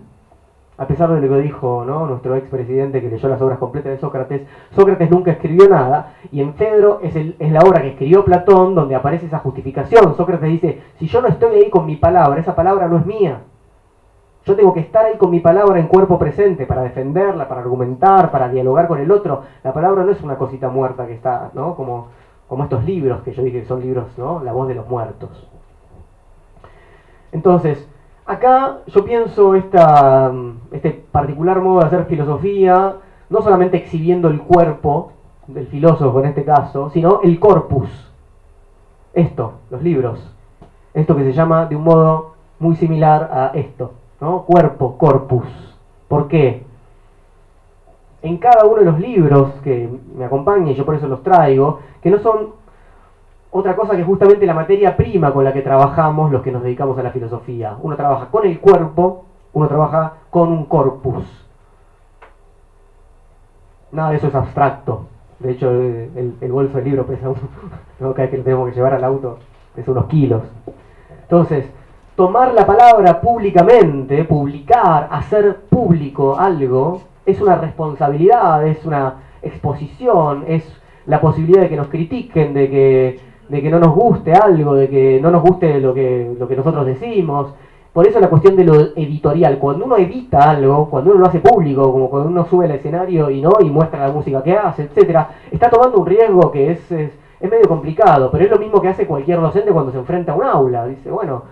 a pesar de lo que dijo ¿no? nuestro expresidente que leyó las obras completas de Sócrates, Sócrates nunca escribió nada, y en Fedro es, la obra que escribió Platón donde aparece esa justificación. Sócrates dice, si yo no estoy ahí con mi palabra, esa palabra no es mía. Yo tengo que estar ahí con mi palabra en cuerpo presente para defenderla, para argumentar, para dialogar con el otro. La palabra no es una cosita muerta que está, ¿no? Como como estos libros que yo dije que son libros, ¿no? La voz de los muertos. Entonces, acá yo pienso esta, este particular modo de hacer filosofía, no solamente exhibiendo el cuerpo del filósofo en este caso, sino el corpus. Esto, los libros. Esto que se llama de un modo muy similar a esto, ¿no? Cuerpo, corpus. ¿Por qué? en cada uno de los libros que me acompañan, y yo por eso los traigo, que no son otra cosa que justamente la materia prima con la que trabajamos los que nos dedicamos a la filosofía. Uno trabaja con el cuerpo, uno trabaja con un corpus. Nada de eso es abstracto. De hecho, el, bolso del libro pesa un, cada vez que lo tenemos que llevar al auto, pesa unos kilos. Entonces, tomar la palabra públicamente, publicar, hacer público algo, es una responsabilidad, es una exposición, es la posibilidad de que nos critiquen, de que, de que no nos guste algo, de que no nos guste lo que, lo que nosotros decimos. Por eso la cuestión de lo editorial, cuando uno edita algo, cuando uno lo hace público, como cuando uno sube al escenario y no y muestra la música que hace, etcétera, está tomando un riesgo que es, es, es medio complicado, pero es lo mismo que hace cualquier docente cuando se enfrenta a un aula. Dice, bueno,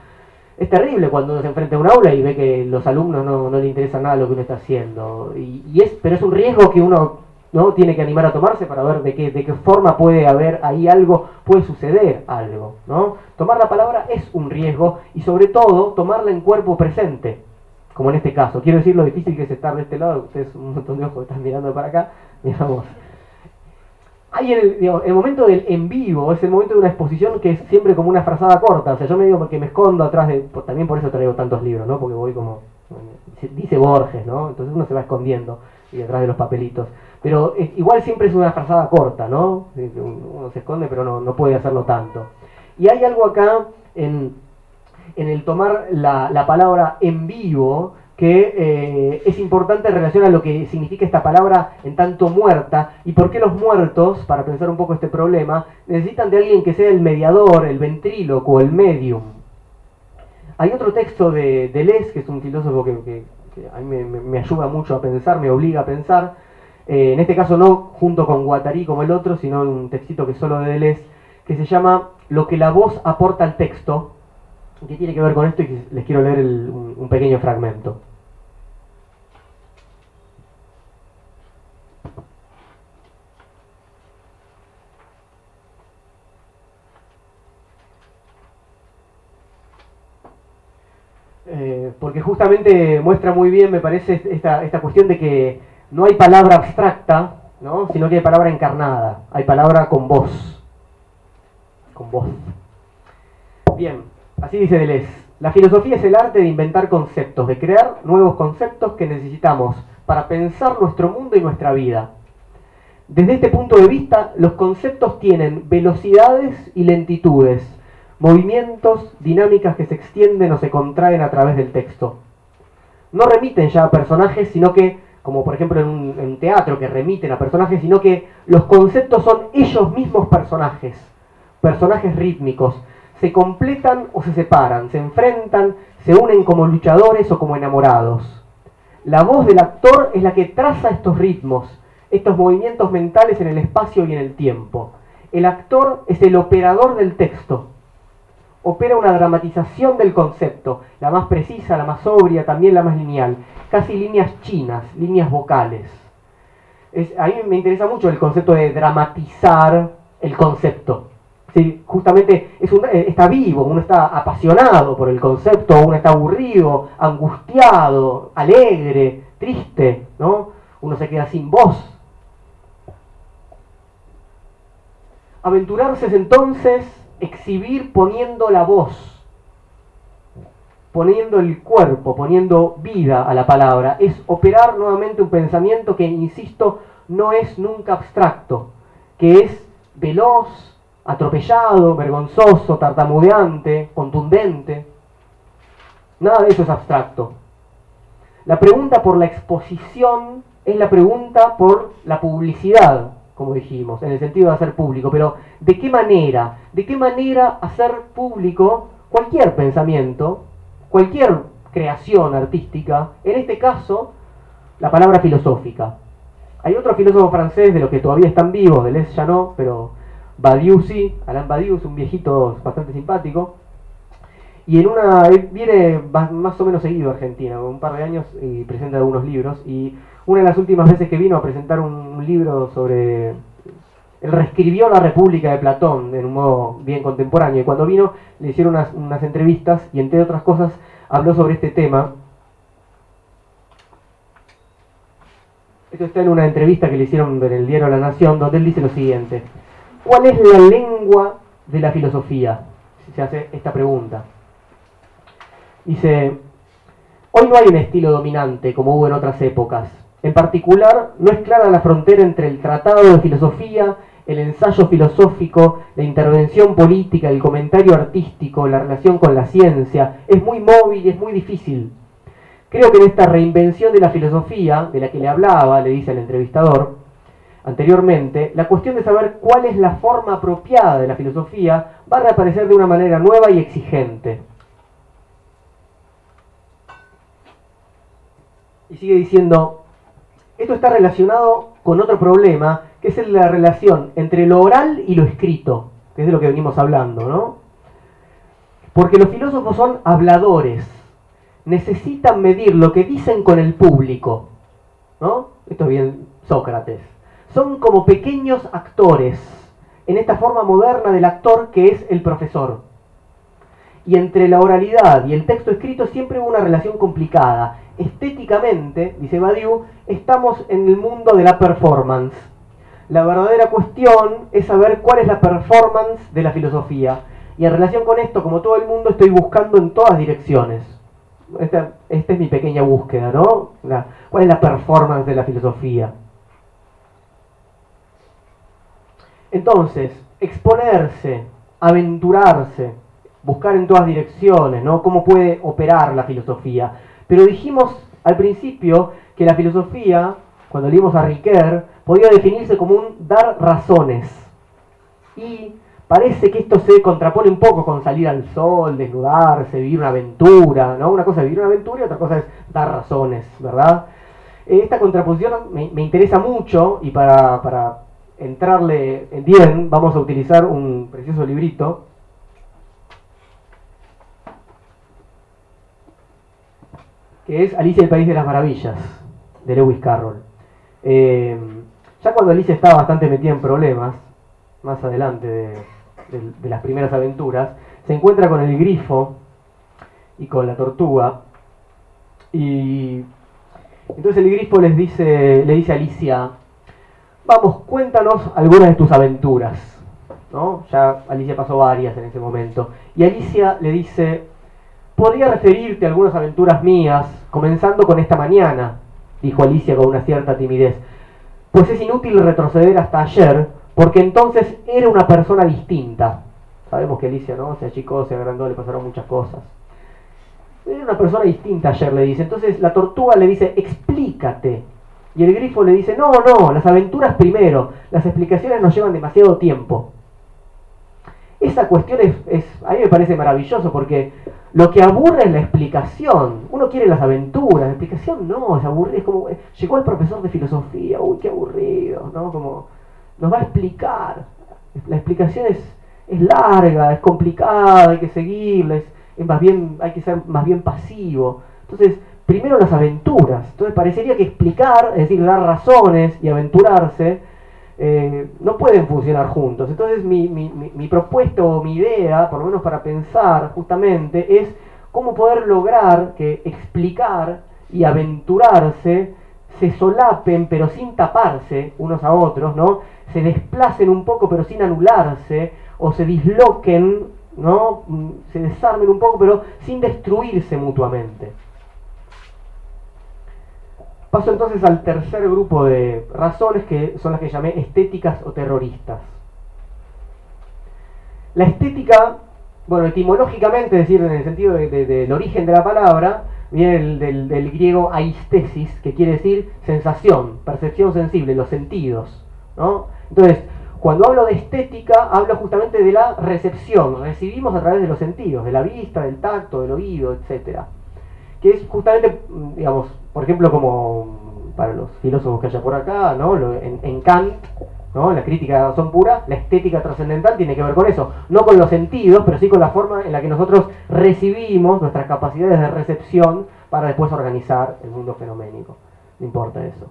es terrible cuando uno se enfrenta a un aula y ve que los alumnos no, no le interesa nada lo que uno está haciendo. Y, es, pero es un riesgo que uno no tiene que animar a tomarse para ver de qué, de qué forma puede haber ahí algo, puede suceder algo. ¿no? Tomar la palabra es un riesgo y sobre todo tomarla en cuerpo presente, como en este caso. Quiero decir lo difícil que es estar de este lado, ustedes un montón de ojos están mirando para acá, digamos hay el, el, momento del en vivo, es el momento de una exposición que es siempre como una frazada corta. O sea, yo me digo que me escondo atrás de. También por eso traigo tantos libros, ¿no? Porque voy como. Dice Borges, ¿no? Entonces uno se va escondiendo y detrás de los papelitos. Pero igual siempre es una frazada corta, ¿no? Uno se esconde, pero no, no puede hacerlo tanto. Y hay algo acá en, en el tomar la, la palabra en vivo que eh, es importante en relación a lo que significa esta palabra en tanto muerta y por qué los muertos, para pensar un poco este problema, necesitan de alguien que sea el mediador, el ventríloco, el medium. Hay otro texto de Deleuze, que es un filósofo que, a mí me, ayuda mucho a pensar, me obliga a pensar, eh, en este caso no junto con Guattari como el otro, sino un textito que solo de Deleuze, que se llama Lo que la voz aporta al texto, que tiene que ver con esto y les quiero leer un pequeño fragmento. Eh, porque justamente muestra muy bien, me parece, esta, esta cuestión de que no hay palabra abstracta, ¿no? sino que hay palabra encarnada, hay palabra con voz. Con voz. Bien, así dice Deleuze. La filosofía es el arte de inventar conceptos, de crear nuevos conceptos que necesitamos para pensar nuestro mundo y nuestra vida. Desde este punto de vista, los conceptos tienen velocidades y lentitudes, movimientos, dinámicas que se extienden o se contraen a través del texto. No remiten ya a personajes, sino que, como por ejemplo en un, teatro que remiten a personajes, sino que los conceptos son ellos mismos personajes, personajes rítmicos, se completan o se separan, se enfrentan, se unen como luchadores o como enamorados. La voz del actor es la que traza estos ritmos, estos movimientos mentales en el espacio y en el tiempo. El actor es el operador del texto, opera una dramatización del concepto, la más precisa, la más sobria, también la más lineal, casi líneas chinas, líneas vocales. a mí me interesa mucho el concepto de dramatizar el concepto. Justamente es eh, está vivo, uno está apasionado por el concepto, uno está aburrido, angustiado, alegre, triste, ¿no? Uno se queda sin voz. Aventurarse es entonces exhibir poniendo la voz, poniendo el cuerpo, poniendo vida a la palabra. Es operar nuevamente un pensamiento que, insisto, no es nunca abstracto, que es veloz, atropellado, vergonzoso, tartamudeante, contundente. Nada de eso es abstracto. La pregunta por la exposición es la pregunta por la publicidad, como dijimos, en el sentido de hacer público, pero ¿de qué manera? ¿De qué manera hacer público cualquier pensamiento, cualquier creación artística, en este caso, la palabra filosófica? Hay otro filósofo francés de los que todavía están vivos, Deleuze ya no, pero Badiou sí, Alain Badiou es un viejito bastante simpático, y en una, viene más o menos seguido a Argentina, un par de años, y presenta algunos libros, y una de las últimas veces que vino a presentar un libro sobre... Él reescribió la República de Platón en un modo bien contemporáneo y cuando vino le hicieron unas, entrevistas y entre otras cosas habló sobre este tema. Esto está en una entrevista que le hicieron en el diario La Nación donde él dice lo siguiente. ¿Cuál es la lengua de la filosofía? Se hace esta pregunta. Dice, hoy no hay un estilo dominante como hubo en otras épocas. En particular, no es clara la frontera entre el tratado de filosofía, el ensayo filosófico, la intervención política, el comentario artístico, la relación con la ciencia. Es muy móvil y es muy difícil. Creo que en esta reinvención de la filosofía, de la que le hablaba, le dice el entrevistador anteriormente, la cuestión de saber cuál es la forma apropiada de la filosofía va a reaparecer de una manera nueva y exigente. Y sigue diciendo, esto está relacionado con otro problema, que es la relación entre lo oral y lo escrito, que es de lo que venimos hablando, ¿no? Porque los filósofos son habladores, necesitan medir lo que dicen con el público, ¿no? Esto es bien Sócrates. Son como pequeños actores en esta forma moderna del actor que es el profesor. Y entre la oralidad y el texto escrito siempre hubo una relación complicada estéticamente, dice Badiou, estamos en el mundo de la performance. La verdadera cuestión es saber cuál es la performance de la filosofía. Y en relación con esto, como todo el mundo, estoy buscando en todas direcciones. Esta, es mi pequeña búsqueda, ¿no? ¿Cuál es la performance de la filosofía? Entonces, exponerse, aventurarse, buscar en todas direcciones, ¿no? ¿Cómo puede operar la filosofía? Pero dijimos al principio que la filosofía, cuando leímos a Riquet, podía definirse como un dar razones. Y parece que esto se contrapone un poco con salir al sol, desnudarse, vivir una aventura, ¿no? Una cosa es vivir una aventura y otra cosa es dar razones, ¿verdad? Esta contraposición me, interesa mucho y para entrarle bien vamos a utilizar un precioso librito que es Alicia el País de las Maravillas, de Lewis Carroll. Eh, ya cuando Alicia estaba bastante metida en problemas, más adelante de, las primeras aventuras, se encuentra con el grifo y con la tortuga. Y entonces el grifo les dice, le dice a Alicia, vamos, cuéntanos algunas de tus aventuras. ¿no? Ya Alicia pasó varias en ese momento. Y Alicia le dice, podría referirte a algunas aventuras mías, comenzando con esta mañana, dijo Alicia con una cierta timidez, pues es inútil retroceder hasta ayer, porque entonces era una persona distinta. Sabemos que Alicia, ¿no? Se achicó, se agrandó, le pasaron muchas cosas. Era una persona distinta ayer, le dice. Entonces la tortuga le dice, explícate. Y el grifo le dice, no, no, las aventuras primero, las explicaciones nos llevan demasiado tiempo. Esa cuestión es, a mí me parece maravilloso porque lo que aburre es la explicación. Uno quiere las aventuras, la explicación no, es aburrido. Es como, llegó el profesor de filosofía, uy, qué aburrido, ¿no? Como, nos va a explicar. La explicación es, es larga, es complicada, hay que seguirla, es, más bien, hay que ser más bien pasivo. Entonces, primero las aventuras. Entonces parecería que explicar, es decir, dar razones y aventurarse, eh, no pueden funcionar juntos. Entonces mi, mi, mi, propuesta o mi idea, por lo menos para pensar justamente, es cómo poder lograr que explicar y aventurarse se solapen pero sin taparse unos a otros, ¿no? Se desplacen un poco pero sin anularse, o se disloquen, ¿no? Se desarmen un poco pero sin destruirse mutuamente. Paso entonces al tercer grupo de razones que son las que llamé estéticas o terroristas. La estética, bueno, etimológicamente, decir, en el sentido del origen de la palabra, viene del, griego aistesis, que quiere decir sensación, percepción sensible, los sentidos. ¿no? Entonces, cuando hablo de estética, hablo justamente de la recepción, recibimos a través de los sentidos, de la vista, del tacto, del oído, etcétera que es justamente, digamos, por ejemplo, como para los filósofos que haya por acá, ¿no? En, Kant, ¿no? la crítica de la razón pura, la estética trascendental tiene que ver con eso, no con los sentidos, pero sí con la forma en la que nosotros recibimos nuestras capacidades de recepción para después organizar el mundo fenoménico. No importa eso.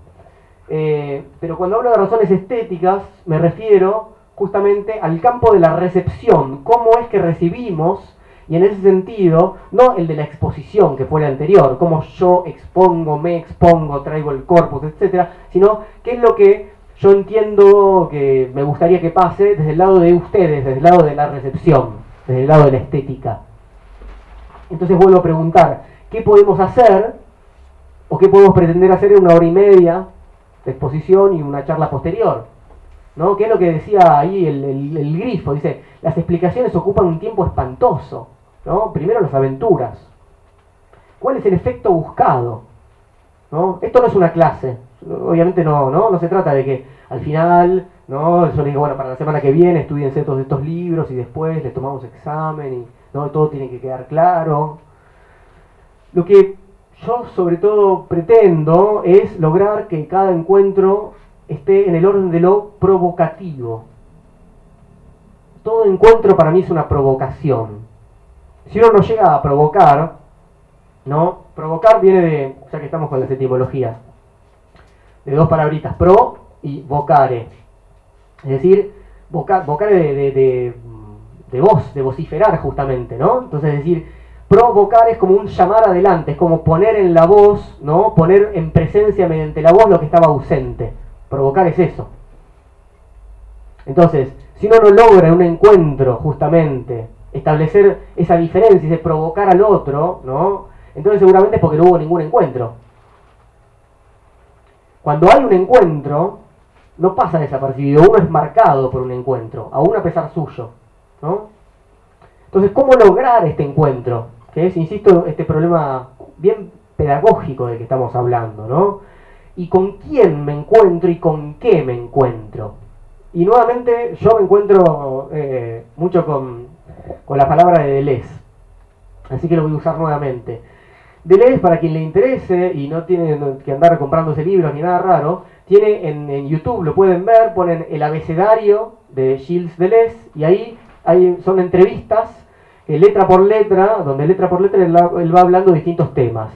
Eh, pero cuando hablo de razones estéticas, me refiero justamente al campo de la recepción, cómo es que recibimos y en ese sentido, no el de la exposición, que fue el anterior, cómo yo expongo, me expongo, traigo el corpus, etcétera, sino qué es lo que yo entiendo que me gustaría que pase desde el lado de ustedes, desde el lado de la recepción, desde el lado de la estética. Entonces vuelvo a preguntar, ¿qué podemos hacer o qué podemos pretender hacer en una hora y media de exposición y una charla posterior? ¿No? ¿Qué es lo que decía ahí el, el grifo? Dice, las explicaciones ocupan un tiempo espantoso. ¿No? Primero las aventuras. ¿Cuál es el efecto buscado? ¿no? Esto no es una clase, obviamente no, no, no se trata de que al final, ¿no? Yo les digo, bueno, para la semana que viene estudiense todos estos libros y después les tomamos examen y ¿no? todo tiene que quedar claro. Lo que yo sobre todo pretendo es lograr que cada encuentro esté en el orden de lo provocativo. Todo encuentro para mí es una provocación si uno no llega a provocar, ¿no? Provocar viene de, ya que estamos con las etimologías, de dos palabritas, pro y vocare. Es decir, vocare de, de, voz, de vociferar justamente, ¿no? Entonces, es decir, provocar es como un llamar adelante, es como poner en la voz, ¿no? Poner en presencia mediante la voz lo que estaba ausente. Provocar es eso. Entonces, si uno no logra un encuentro justamente establecer esa diferencia y de provocar al otro, ¿no? Entonces seguramente es porque no hubo ningún encuentro. Cuando hay un encuentro, no pasa desapercibido, uno es marcado por un encuentro, aún a pesar suyo, ¿no? Entonces, ¿cómo lograr este encuentro? Que es, insisto, este problema bien pedagógico de que estamos hablando, ¿no? Y con quién me encuentro y con qué me encuentro. Y nuevamente yo me encuentro eh, mucho con con la palabra de Deleuze. Así que lo voy a usar nuevamente. Deleuze, para quien le interese y no tiene que andar comprándose libros ni nada raro, tiene en, YouTube, lo pueden ver, ponen el abecedario de Gilles Deleuze y ahí hay, son entrevistas, eh, letra por letra, donde letra por letra él, va hablando de distintos temas.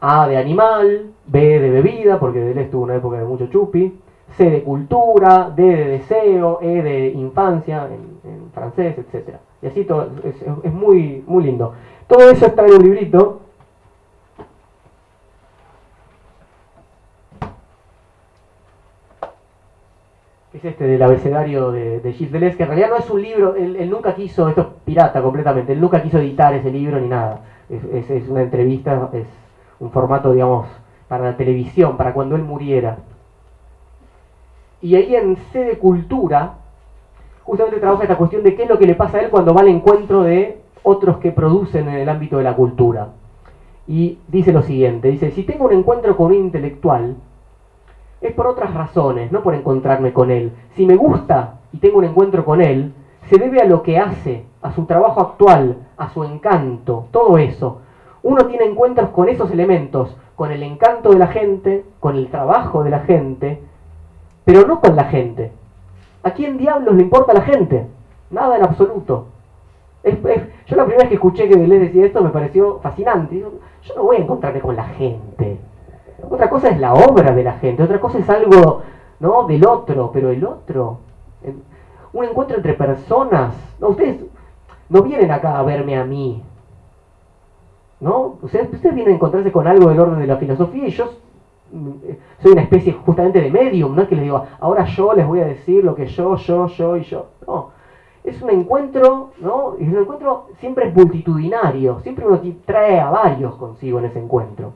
A de animal, B de bebida, porque Deleuze tuvo una época de mucho chupi, C de cultura, D de deseo, E de infancia francés, etc. Y así todo, es, muy, muy lindo. Todo eso está en un librito. es este del abecedario de, de Gilles Deleuze, que en realidad no es un libro, él, nunca quiso, esto es pirata completamente, él nunca quiso editar ese libro ni nada. Es, es una entrevista, es un formato, digamos, para la televisión, para cuando él muriera. Y ahí en C de Cultura, justamente trabaja esta cuestión de qué es lo que le pasa a él cuando va al encuentro de otros que producen en el ámbito de la cultura. Y dice lo siguiente, dice, si tengo un encuentro con un intelectual, es por otras razones, no por encontrarme con él. Si me gusta y tengo un encuentro con él, se debe a lo que hace, a su trabajo actual, a su encanto, todo eso. Uno tiene encuentros con esos elementos, con el encanto de la gente, con el trabajo de la gente, pero no con la gente. ¿A quién diablos le importa la gente? Nada en absoluto. yo la primera vez que escuché que Deleuze decía esto me pareció fascinante. Yo no voy a encontrarme con la gente. Otra cosa es la obra de la gente, otra cosa es algo ¿no? del otro, pero el otro, un encuentro entre personas. No, ustedes no vienen acá a verme a mí. ¿No? Ustedes, ustedes vienen a encontrarse con algo del orden de la filosofía y yo soy una especie justamente de medium, no es que les digo, ahora yo les voy a decir lo que yo, yo, yo y yo. No, es un encuentro, ¿no? Y un encuentro siempre es multitudinario, siempre uno trae a varios consigo en ese encuentro.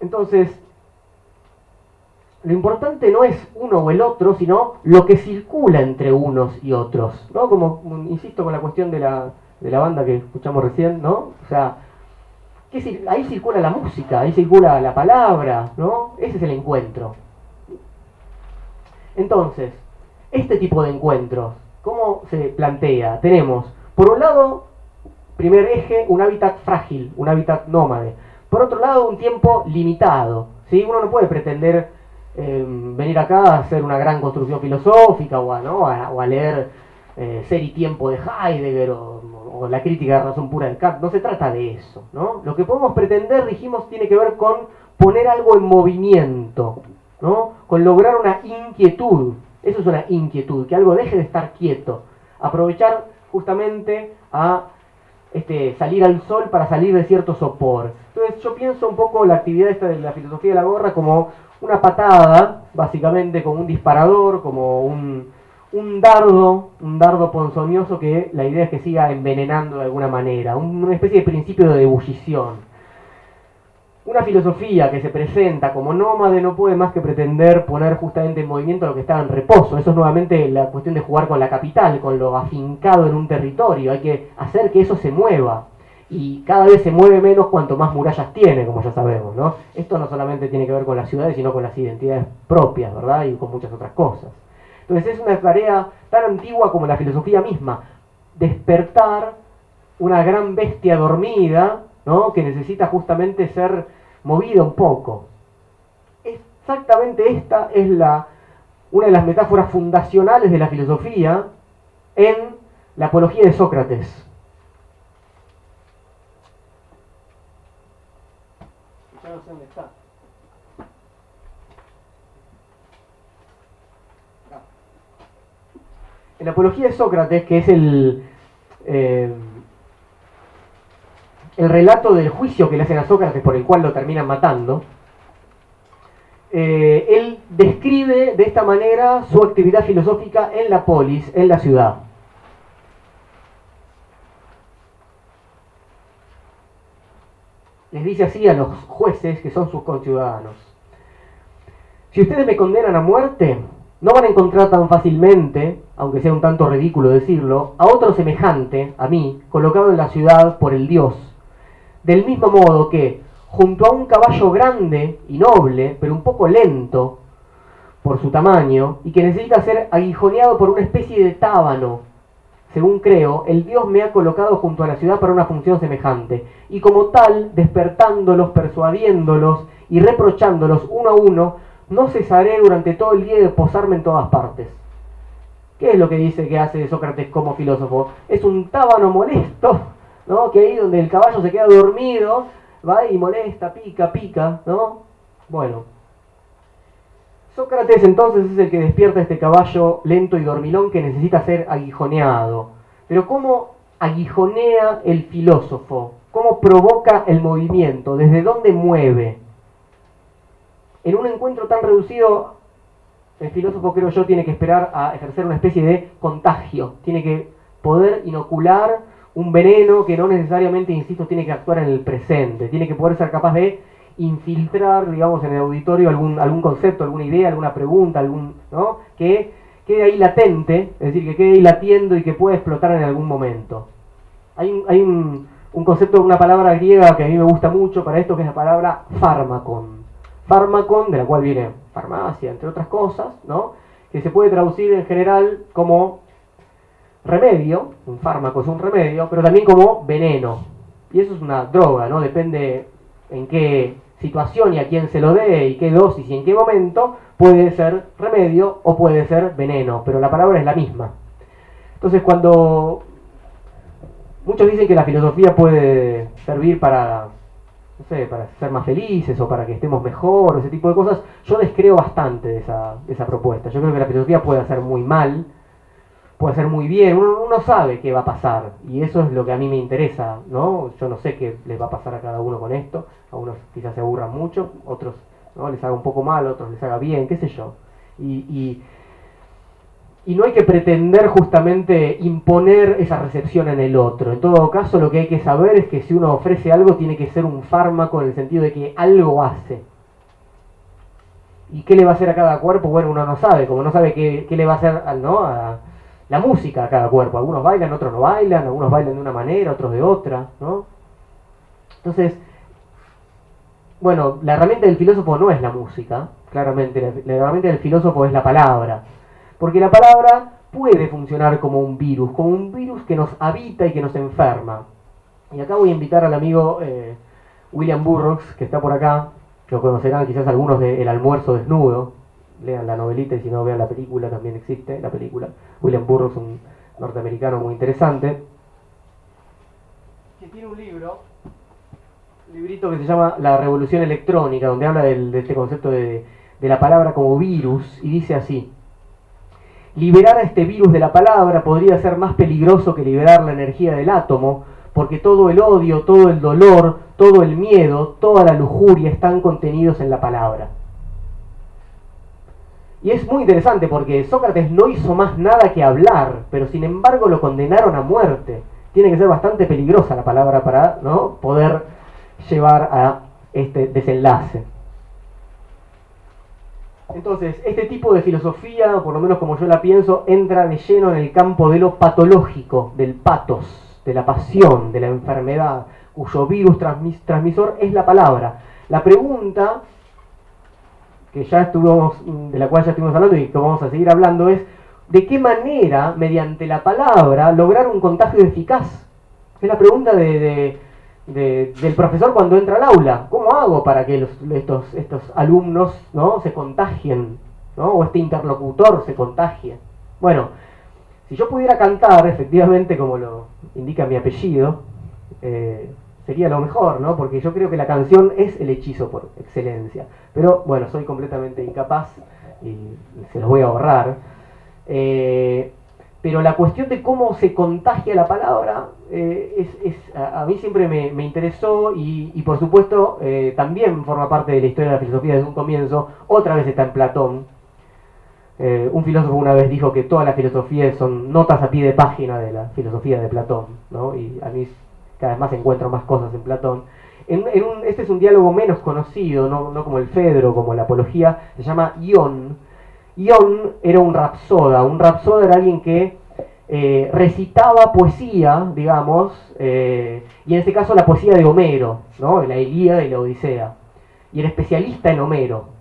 Entonces, lo importante no es uno o el otro, sino lo que circula entre unos y otros, ¿no? Como, insisto, con la cuestión de la, de la banda que escuchamos recién, ¿no? O sea, ahí circula la música, ahí circula la palabra, ¿no? Ese es el encuentro. Entonces, este tipo de encuentros, ¿cómo se plantea? Tenemos, por un lado, primer eje, un hábitat frágil, un hábitat nómade. Por otro lado, un tiempo limitado. ¿sí? Uno no puede pretender em, venir acá a hacer una gran construcción filosófica o a, leer eh, Ser y Tiempo de Heidegger o, la crítica de razón pura de Kant. No se trata de eso. ¿no? Lo que podemos pretender, dijimos, tiene que ver con poner algo en movimiento, ¿no? con lograr una inquietud. Eso es una inquietud, que algo deje de estar quieto. Aprovechar justamente a este, salir al sol para salir de cierto sopor. Entonces yo pienso un poco la actividad esta de la filosofía de la gorra como una patada, básicamente como un disparador, como un, un dardo, un dardo ponzoñoso que la idea es que siga envenenando de alguna manera, una especie de principio de ebullición. Una filosofía que se presenta como nómade no puede más que pretender poner justamente en movimiento lo que está en reposo. Eso es nuevamente la cuestión de jugar con la capital, con lo afincado en un territorio. Hay que hacer que eso se mueva. Y cada vez se mueve menos cuanto más murallas tiene, como ya sabemos. ¿no? Esto no solamente tiene que ver con las ciudades, sino con las identidades propias, ¿verdad? Y con muchas otras cosas. Entonces es una tarea tan antigua como la filosofía misma. Despertar una gran bestia dormida, ¿no? que necesita justamente ser movida un poco. Exactamente esta es la, una de las metáforas fundacionales de la filosofía en la apología de Sócrates. En la apología de Sócrates, que es el, eh, el relato del juicio que le hacen a Sócrates por el cual lo terminan matando, eh, él describe de esta manera su actividad filosófica en la polis, en la ciudad. Les dice así a los jueces que son sus conciudadanos. Si ustedes me condenan a muerte, no van a encontrar tan fácilmente, aunque sea un tanto ridículo decirlo, a otro semejante, a mí, colocado en la ciudad por el Dios. Del mismo modo que, junto a un caballo grande y noble, pero un poco lento por su tamaño, y que necesita ser aguijoneado por una especie de tábano, según creo, el Dios me ha colocado junto a la ciudad para una función semejante, y como tal, despertándolos, persuadiéndolos y reprochándolos uno a uno, no cesaré durante todo el día de posarme en todas partes. ¿Qué es lo que dice que hace Sócrates como filósofo? Es un tábano molesto ¿no? Que ahí donde el caballo se queda dormido, va y molesta, pica, pica, ¿no? Bueno. Sócrates entonces es el que despierta este caballo lento y dormilón que necesita ser aguijoneado. Pero ¿cómo aguijonea el filósofo? ¿Cómo provoca el movimiento? ¿Desde dónde mueve? En un encuentro tan reducido, el filósofo creo yo tiene que esperar a ejercer una especie de contagio, tiene que poder inocular un veneno que no necesariamente, insisto, tiene que actuar en el presente, tiene que poder ser capaz de infiltrar, digamos, en el auditorio algún, algún concepto, alguna idea, alguna pregunta, algún, ¿no? que quede ahí latente, es decir, que quede ahí latiendo y que pueda explotar en algún momento. Hay, un, hay un, un concepto, una palabra griega que a mí me gusta mucho para esto, que es la palabra fármacon. Fármacon, de la cual viene farmacia, entre otras cosas, ¿no? que se puede traducir en general como remedio, un fármaco es un remedio, pero también como veneno. Y eso es una droga, ¿no? Depende en qué situación y a quién se lo dé y qué dosis y en qué momento, puede ser remedio o puede ser veneno, pero la palabra es la misma. Entonces cuando muchos dicen que la filosofía puede servir para, no sé, para ser más felices o para que estemos mejor, ese tipo de cosas, yo descreo bastante de esa, de esa propuesta. Yo creo que la filosofía puede hacer muy mal, puede ser muy bien, uno, uno, sabe qué va a pasar y eso es lo que a mí me interesa, ¿no? Yo no sé qué les va a pasar a cada uno con esto, a unos quizás se aburran mucho, otros ¿no? les haga un poco mal, otros les haga bien, qué sé yo. Y, y, y, no hay que pretender justamente imponer esa recepción en el otro. En todo caso, lo que hay que saber es que si uno ofrece algo, tiene que ser un fármaco en el sentido de que algo hace. ¿Y qué le va a hacer a cada cuerpo? Bueno, uno no sabe, como no sabe qué, qué le va a hacer ¿no? a la música a cada cuerpo. Algunos bailan, otros no bailan, algunos bailan de una manera, otros de otra, ¿no? Entonces, bueno, la herramienta del filósofo no es la música, claramente, la, la herramienta del filósofo es la palabra, porque la palabra puede funcionar como un virus, como un virus que nos habita y que nos enferma. Y acá voy a invitar al amigo eh, William Burroughs, que está por acá, lo conocerán quizás algunos de El almuerzo desnudo, lean la novelita y si no vean la película, también existe la película. William Burroughs, un norteamericano muy interesante, que tiene un libro, un librito que se llama La Revolución Electrónica, donde habla del, de este concepto de, de la palabra como virus, y dice así, liberar a este virus de la palabra podría ser más peligroso que liberar la energía del átomo, porque todo el odio, todo el dolor, todo el miedo, toda la lujuria están contenidos en la palabra. Y es muy interesante porque Sócrates no hizo más nada que hablar, pero sin embargo lo condenaron a muerte. Tiene que ser bastante peligrosa la palabra para ¿no? poder llevar a este desenlace. Entonces, este tipo de filosofía, por lo menos como yo la pienso, entra de lleno en el campo de lo patológico, del patos, de la pasión, de la enfermedad, cuyo virus transmis transmisor es la palabra. La pregunta que ya estuvimos, de la cual ya estuvimos hablando y que vamos a seguir hablando es de qué manera, mediante la palabra, lograr un contagio eficaz. Es la pregunta de, de, del profesor cuando entra al aula. ¿Cómo hago para que los, estos, estos alumnos ¿no? se contagien? ¿no? O este interlocutor se contagie. Bueno, si yo pudiera cantar, efectivamente, como lo indica mi apellido, eh, sería lo mejor, ¿no? Porque yo creo que la canción es el hechizo por excelencia. Pero bueno, soy completamente incapaz y se los voy a ahorrar. Eh, pero la cuestión de cómo se contagia la palabra eh, es, a, a, mí siempre me, interesó y, por supuesto eh, también forma parte de la historia de la filosofía desde un comienzo. Otra vez está en Platón. Eh, un filósofo una vez dijo que toda la filosofía son notas a pie de página de la filosofía de Platón, ¿no? Y a mí cada vez más encuentro más cosas en Platón. Este es un diálogo menos conocido, no, como el Fedro, como la Apología, se llama Ion. Era un rapsoda, un rapsoda era alguien que eh, recitaba poesía, digamos, eh, y en este caso la poesía de Homero, ¿no? la Ilíada y la Odisea, y era especialista en Homero.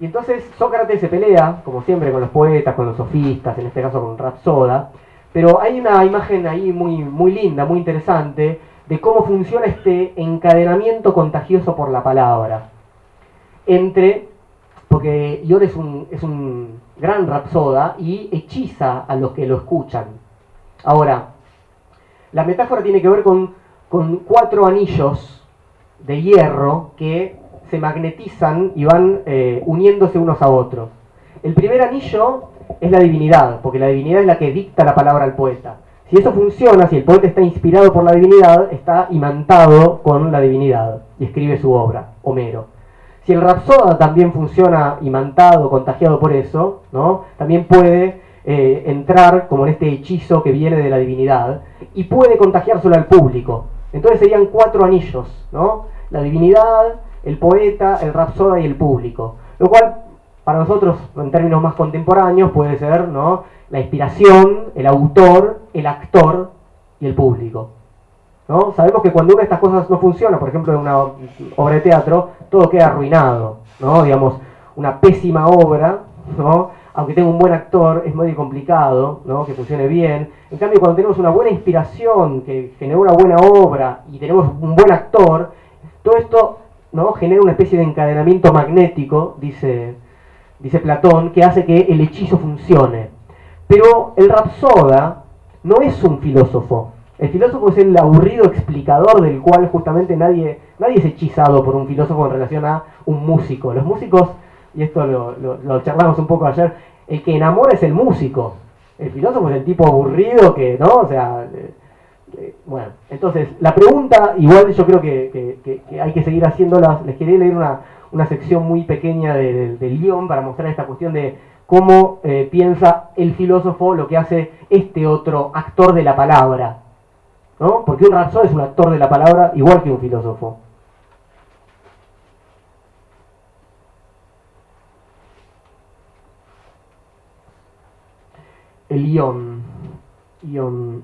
Y entonces Sócrates se pelea, como siempre, con los poetas, con los sofistas, en este caso con Rapsoda, pero hay una imagen ahí muy, muy linda, muy interesante, de cómo funciona este encadenamiento contagioso por la palabra. Entre, porque Ion es un, es un gran rapsoda y hechiza a los que lo escuchan. Ahora, la metáfora tiene que ver con, con cuatro anillos de hierro que se magnetizan y van eh, uniéndose unos a otros. El primer anillo es la divinidad, porque la divinidad es la que dicta la palabra al poeta. Si eso funciona, si el poeta está inspirado por la divinidad, está imantado con la divinidad y escribe su obra, Homero. Si el rapsoda también funciona imantado, contagiado por eso, ¿no? también puede eh, entrar como en este hechizo que viene de la divinidad y puede contagiárselo al público. Entonces serían cuatro anillos, ¿no? La divinidad, el poeta, el rapsoda y el público. Lo cual, para nosotros, en términos más contemporáneos, puede ser, ¿no? La inspiración, el autor, el actor y el público. ¿No? Sabemos que cuando una de estas cosas no funciona, por ejemplo en una obra de teatro, todo queda arruinado, ¿no? Digamos, una pésima obra, ¿no? aunque tenga un buen actor, es muy complicado que funcione bien. En cambio, cuando tenemos una buena inspiración, que generó una buena obra y tenemos un buen actor, todo esto ¿no? genera una especie de encadenamiento magnético, dice, dice Platón, que hace que el hechizo funcione. Pero el rapsoda no es un filósofo. El filósofo es el aburrido explicador del cual justamente nadie, nadie es hechizado por un filósofo en relación a un músico. Los músicos y esto lo, charlamos un poco ayer, el que enamora es el músico. El filósofo es el tipo aburrido que, ¿no? O sea, eh, eh, bueno, entonces, la pregunta, igual yo creo que, hay que seguir haciéndolas. Les quería leer una, sección muy pequeña del guion para mostrar esta cuestión de cómo eh, piensa el filósofo lo que hace este otro actor de la palabra. ¿No? Porque un razón es un actor de la palabra igual que un filósofo. el ion. ion.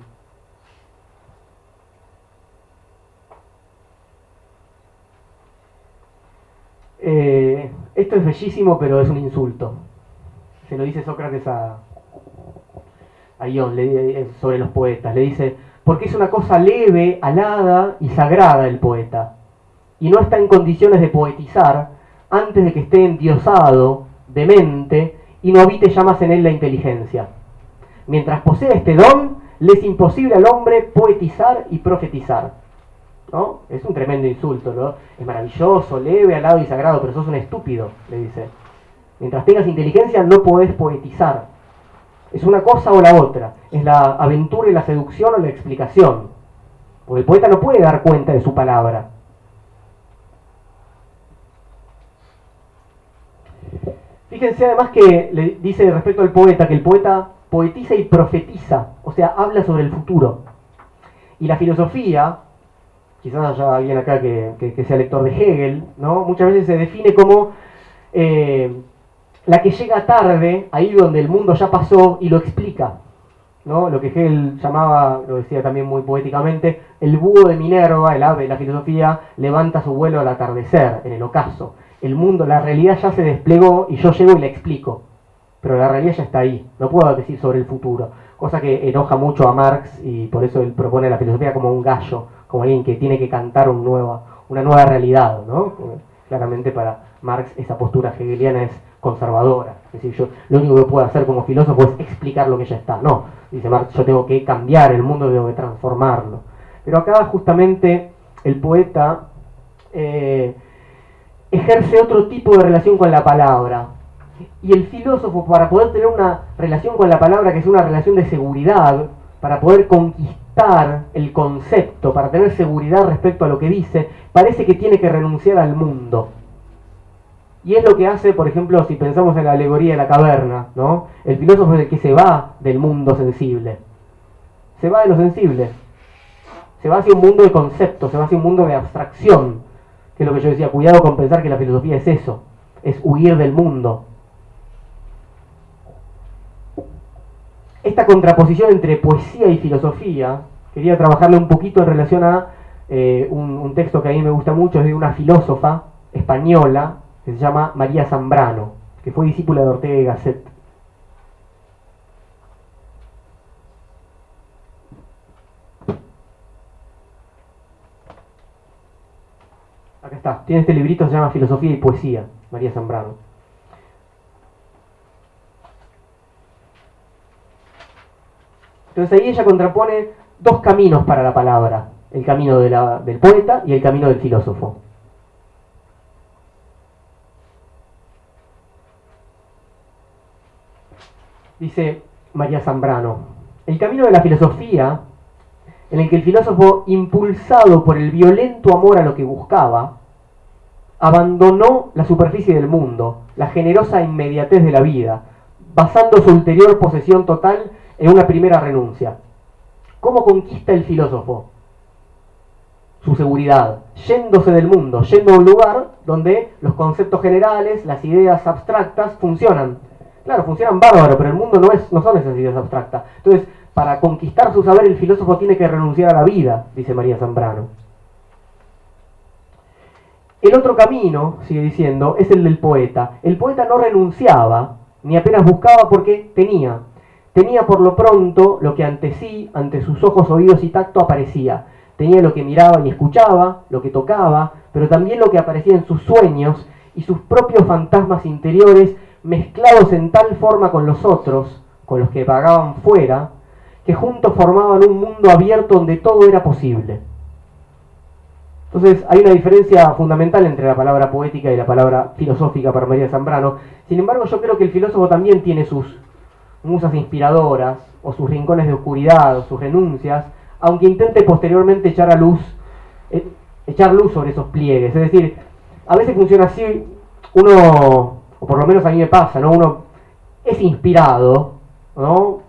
Eh, esto es bellísimo, pero es un insulto. Se lo dice Sócrates a, a Ion eh, sobre los poetas. Le dice, porque es una cosa leve, alada y sagrada el poeta, y no está en condiciones de poetizar antes de que esté endiosado, demente, y no habite ya más en él la inteligencia. Mientras posee este don, le es imposible al hombre poetizar y profetizar. ¿No? Es un tremendo insulto, ¿no? Es maravilloso, leve, alado y sagrado, pero sos un estúpido, le dice. Mientras tengas inteligencia no podés poetizar. Es una cosa o la otra. Es la aventura y la seducción o la explicación. Porque el poeta no puede dar cuenta de su palabra. Fíjense además que le dice respecto al poeta que el poeta poetiza y profetiza, o sea, habla sobre el futuro. Y la filosofía, quizás haya alguien acá que, sea lector de Hegel, ¿no? muchas veces se define como eh, la que llega tarde, ahí donde el mundo ya pasó y lo explica. ¿no? Lo que Hegel llamaba, lo decía también muy poéticamente, el búho de Minerva, el ave de la filosofía, levanta su vuelo al atardecer, en el ocaso. El mundo, la realidad ya se desplegó y yo llego y la explico pero la realidad ya está ahí, no puedo decir sobre el futuro, cosa que enoja mucho a Marx y por eso él propone la filosofía como un gallo, como alguien que tiene que cantar un una nueva realidad, ¿no? Claramente para Marx esa postura hegeliana es conservadora, es decir, yo lo único que puedo hacer como filósofo es explicar lo que ya está, no, dice Marx, yo tengo que cambiar el mundo, tengo que transformarlo. Pero acá justamente el poeta eh, ejerce otro tipo de relación con la palabra, y el filósofo, para poder tener una relación con la palabra que es una relación de seguridad, para poder conquistar el concepto, para tener seguridad respecto a lo que dice, parece que tiene que renunciar al mundo. Y es lo que hace, por ejemplo, si pensamos en la alegoría de la caverna, ¿no? El filósofo es el que se va del mundo sensible. Se va de lo sensible. Se va hacia un mundo de conceptos, se va hacia un mundo de abstracción. Que es lo que yo decía, cuidado con pensar que la filosofía es eso, es huir del mundo, esta contraposición entre poesía y filosofía, quería trabajarle un poquito en relación a eh, un, texto que a mí me gusta mucho, es de una filósofa española que se llama María Zambrano, que fue discípula de Ortega y Gasset. Acá está, tiene este librito, se llama Filosofía y Poesía, María Zambrano. Entonces ahí ella contrapone dos caminos para la palabra, el camino del poeta y el camino del filósofo. Dice María Zambrano, el camino de la filosofía, en el que el filósofo, impulsado por el violento amor a lo que buscaba, abandonó la superficie del mundo, la generosa inmediatez de la vida, basando su ulterior posesión total en una primera renuncia. ¿Cómo conquista el filósofo? seguridad, yéndose del mundo, yendo a un lugar donde los conceptos generales, las ideas abstractas funcionan. Claro, funcionan bárbaro, pero el mundo no, es, no son esas abstractas. Entonces, para conquistar su saber, el filósofo tiene que renunciar a la vida, dice María Zambrano. El otro camino, sigue diciendo, es el del poeta. El poeta no renunciaba, ni apenas buscaba porque tenía. Tenía por lo pronto lo que ante sí, ante sus ojos, oídos y tacto aparecía. Tenía lo que miraba y escuchaba, lo que tocaba, pero también lo que aparecía en sus sueños y sus propios fantasmas interiores mezclados en tal forma con los otros, con los que vagaban fuera, que juntos formaban un mundo abierto donde todo era posible. Entonces hay una diferencia fundamental entre la palabra poética y la palabra filosófica para María Zambrano. Sin embargo, yo creo que el filósofo también tiene sus musas inspiradoras, o sus rincones de oscuridad, o sus renuncias, aunque intente posteriormente echar a luz, eh, echar luz sobre esos pliegues. Es decir, a veces funciona así, uno, o por lo menos a mí me pasa, ¿no? Uno es inspirado, ¿no?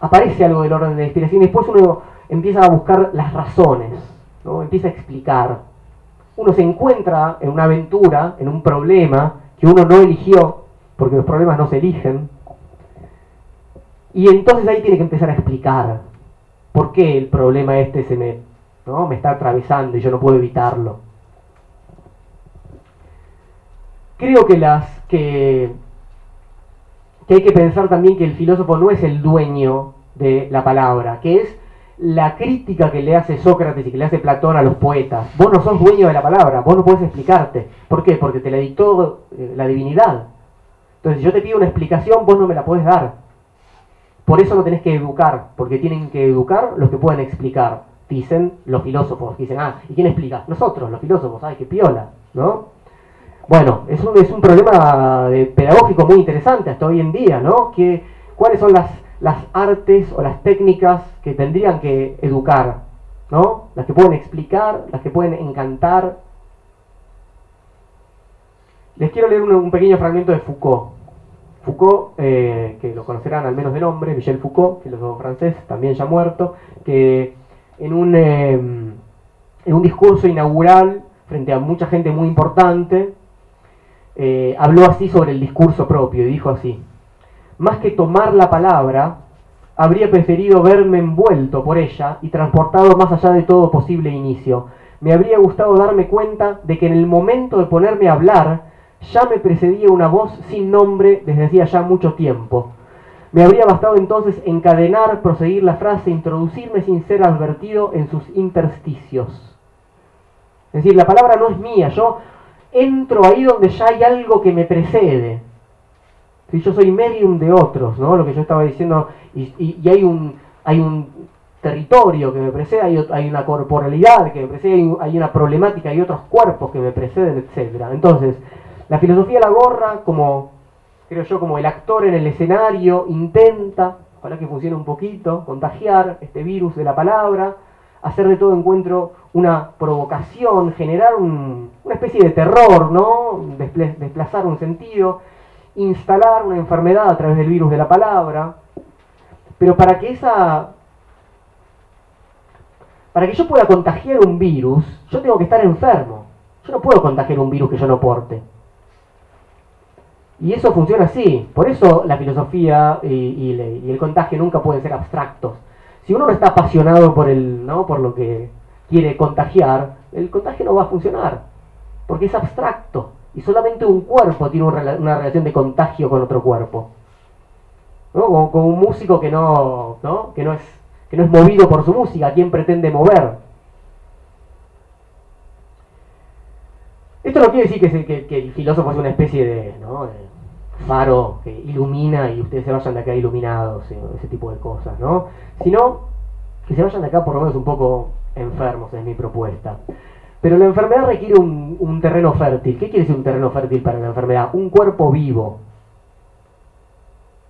aparece algo del orden de la inspiración y después uno empieza a buscar las razones ¿no? empieza a explicar. Uno se encuentra en una aventura, en un problema que uno no eligió, porque los problemas no se eligen, y entonces ahí tiene que empezar a explicar por qué el problema este se me, ¿no? me está atravesando y yo no puedo evitarlo. Creo que las que, que hay que pensar también que el filósofo no es el dueño de la palabra, que es la crítica que le hace Sócrates y que le hace Platón a los poetas. Vos no sos dueño de la palabra, vos no podés explicarte. ¿Por qué? Porque te la dictó eh, la divinidad. Entonces, si yo te pido una explicación, vos no me la podés dar. Por eso no tenés que educar, porque tienen que educar los que pueden explicar. Dicen los filósofos, dicen, ah, ¿y quién explica? Nosotros, los filósofos, ay, qué piola, ¿no? Bueno, es un, es un problema pedagógico muy interesante hasta hoy en día, ¿no? ¿Cuáles son las las artes o las técnicas que tendrían que educar, ¿no? Las que pueden explicar, las que pueden encantar. Les quiero leer un, pequeño fragmento de Foucault. Foucault, eh, que lo conocerán al menos de nombre, Michel Foucault, filósofo francés, también ya muerto, que en un, em, en un discurso inaugural frente a mucha gente muy importante, eh, habló así sobre el discurso propio y dijo así, más que tomar la palabra, habría preferido verme envuelto por ella y transportado más allá de todo posible inicio. Me habría gustado darme cuenta de que en el momento de ponerme a hablar, ya me precedía una voz sin nombre desde hacía ya mucho tiempo. Me habría bastado entonces encadenar, proseguir la frase, introducirme sin ser advertido en sus intersticios. Es decir, la palabra no es mía, yo entro ahí donde ya hay algo que me precede. Si yo soy medium de otros, ¿no? Lo que yo estaba diciendo, y, hay un hay un territorio que me precede, hay, una corporalidad que me precede, hay, una problemática, hay otros cuerpos que me preceden, etc. Entonces, la filosofía la gorra, como, creo yo, como el actor en el escenario, intenta, ojalá que funcione un poquito, contagiar este virus de la palabra, hacer de todo encuentro una provocación, generar una especie de terror, ¿no? desplazar un sentido, instalar una enfermedad a través del virus de la palabra, pero para que esa para que yo pueda contagiar un virus, yo tengo que estar enfermo. Yo no puedo contagiar un virus que yo no porte. Y eso funciona así. Por eso la filosofía y, el contagio nunca pueden ser abstractos. Si uno no está apasionado por, el, ¿no? por lo que quiere contagiar, el contagio no va a funcionar. Porque es abstracto. Y solamente un cuerpo tiene una relación de contagio con otro cuerpo. ¿no? Como, un músico que no, ¿no? Que, no es, que no es movido por su música, ¿a quién pretende mover? Esto no quiere decir que, el filósofo es una especie de, ¿no? Faro que ilumina y ustedes se vayan de acá iluminados, ese tipo de cosas, ¿no? Sino que se vayan de acá por lo menos un poco enfermos, es mi propuesta. Pero la enfermedad requiere un, terreno fértil. ¿Qué quiere decir un terreno fértil para la enfermedad? Un cuerpo vivo.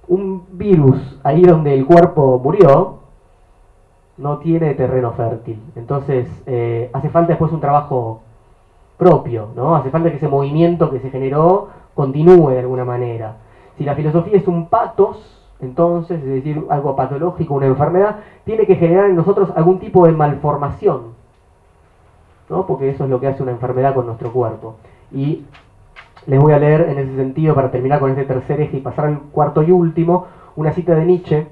Un virus ahí donde el cuerpo murió no tiene terreno fértil. Entonces eh, hace falta después un trabajo propio, ¿no? Hace falta que ese movimiento que se generó continúe de alguna manera. Si la filosofía es un patos, entonces, es decir, algo patológico, una enfermedad, tiene que generar en nosotros algún tipo de malformación ¿no? porque eso es lo que hace una enfermedad con nuestro cuerpo. Y les voy a leer en ese sentido, para terminar con este tercer eje y pasar al cuarto y último, una cita de Nietzsche,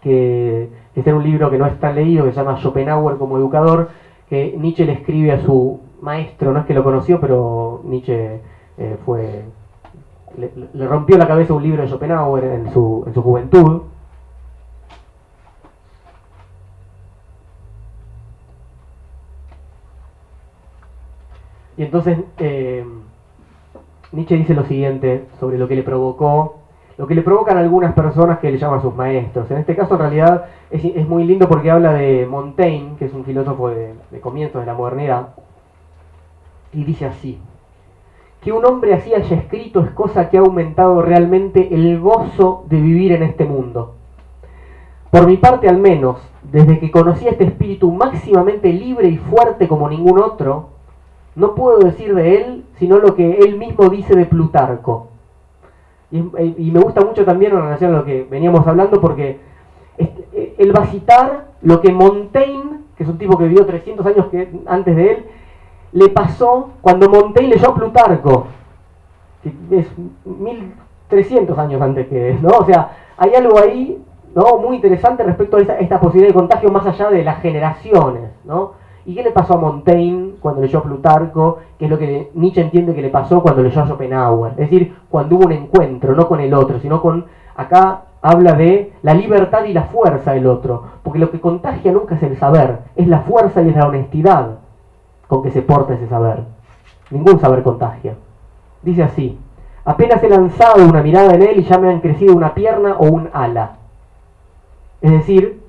que está en un libro que no es tan leído, que se llama Schopenhauer como educador, que Nietzsche le escribe a su maestro, no es que lo conoció, pero Nietzsche eh, fue le, rompió la cabeza un libro de Schopenhauer en su, en su juventud. Y entonces eh, Nietzsche dice lo siguiente sobre lo que le provocó, lo que le provocan algunas personas que le llaman sus maestros. En este caso en realidad es, muy lindo porque habla de Montaigne, que es un filósofo de, de comienzos de la modernidad, y dice así, que un hombre así haya escrito es cosa que ha aumentado realmente el gozo de vivir en este mundo. Por mi parte al menos, desde que conocí a este espíritu máximamente libre y fuerte como ningún otro, no puedo decir de él sino lo que él mismo dice de Plutarco. Y, me gusta mucho también en relación a lo que veníamos hablando porque él va a citar lo que Montaigne, que es un tipo que vivió 300 años antes de él, le pasó cuando Montaigne leyó Plutarco, que es 1300 años antes que ¿no? O sea, hay algo ahí, ¿no? Muy interesante respecto a esta, posibilidad de contagio más allá de las generaciones, ¿no? ¿Y qué le pasó a Montaigne cuando leyó Plutarco? ¿Qué es lo que Nietzsche entiende que le pasó cuando leyó a Schopenhauer. Es decir, cuando hubo un encuentro, no con el otro, sino con, acá habla de la libertad y la fuerza del otro, porque lo que contagia nunca es el saber, es la fuerza y es la honestidad con que se porta ese saber. Ningún saber contagia. Dice así, apenas he lanzado una mirada en él y ya me han crecido una pierna o un ala. Es decir,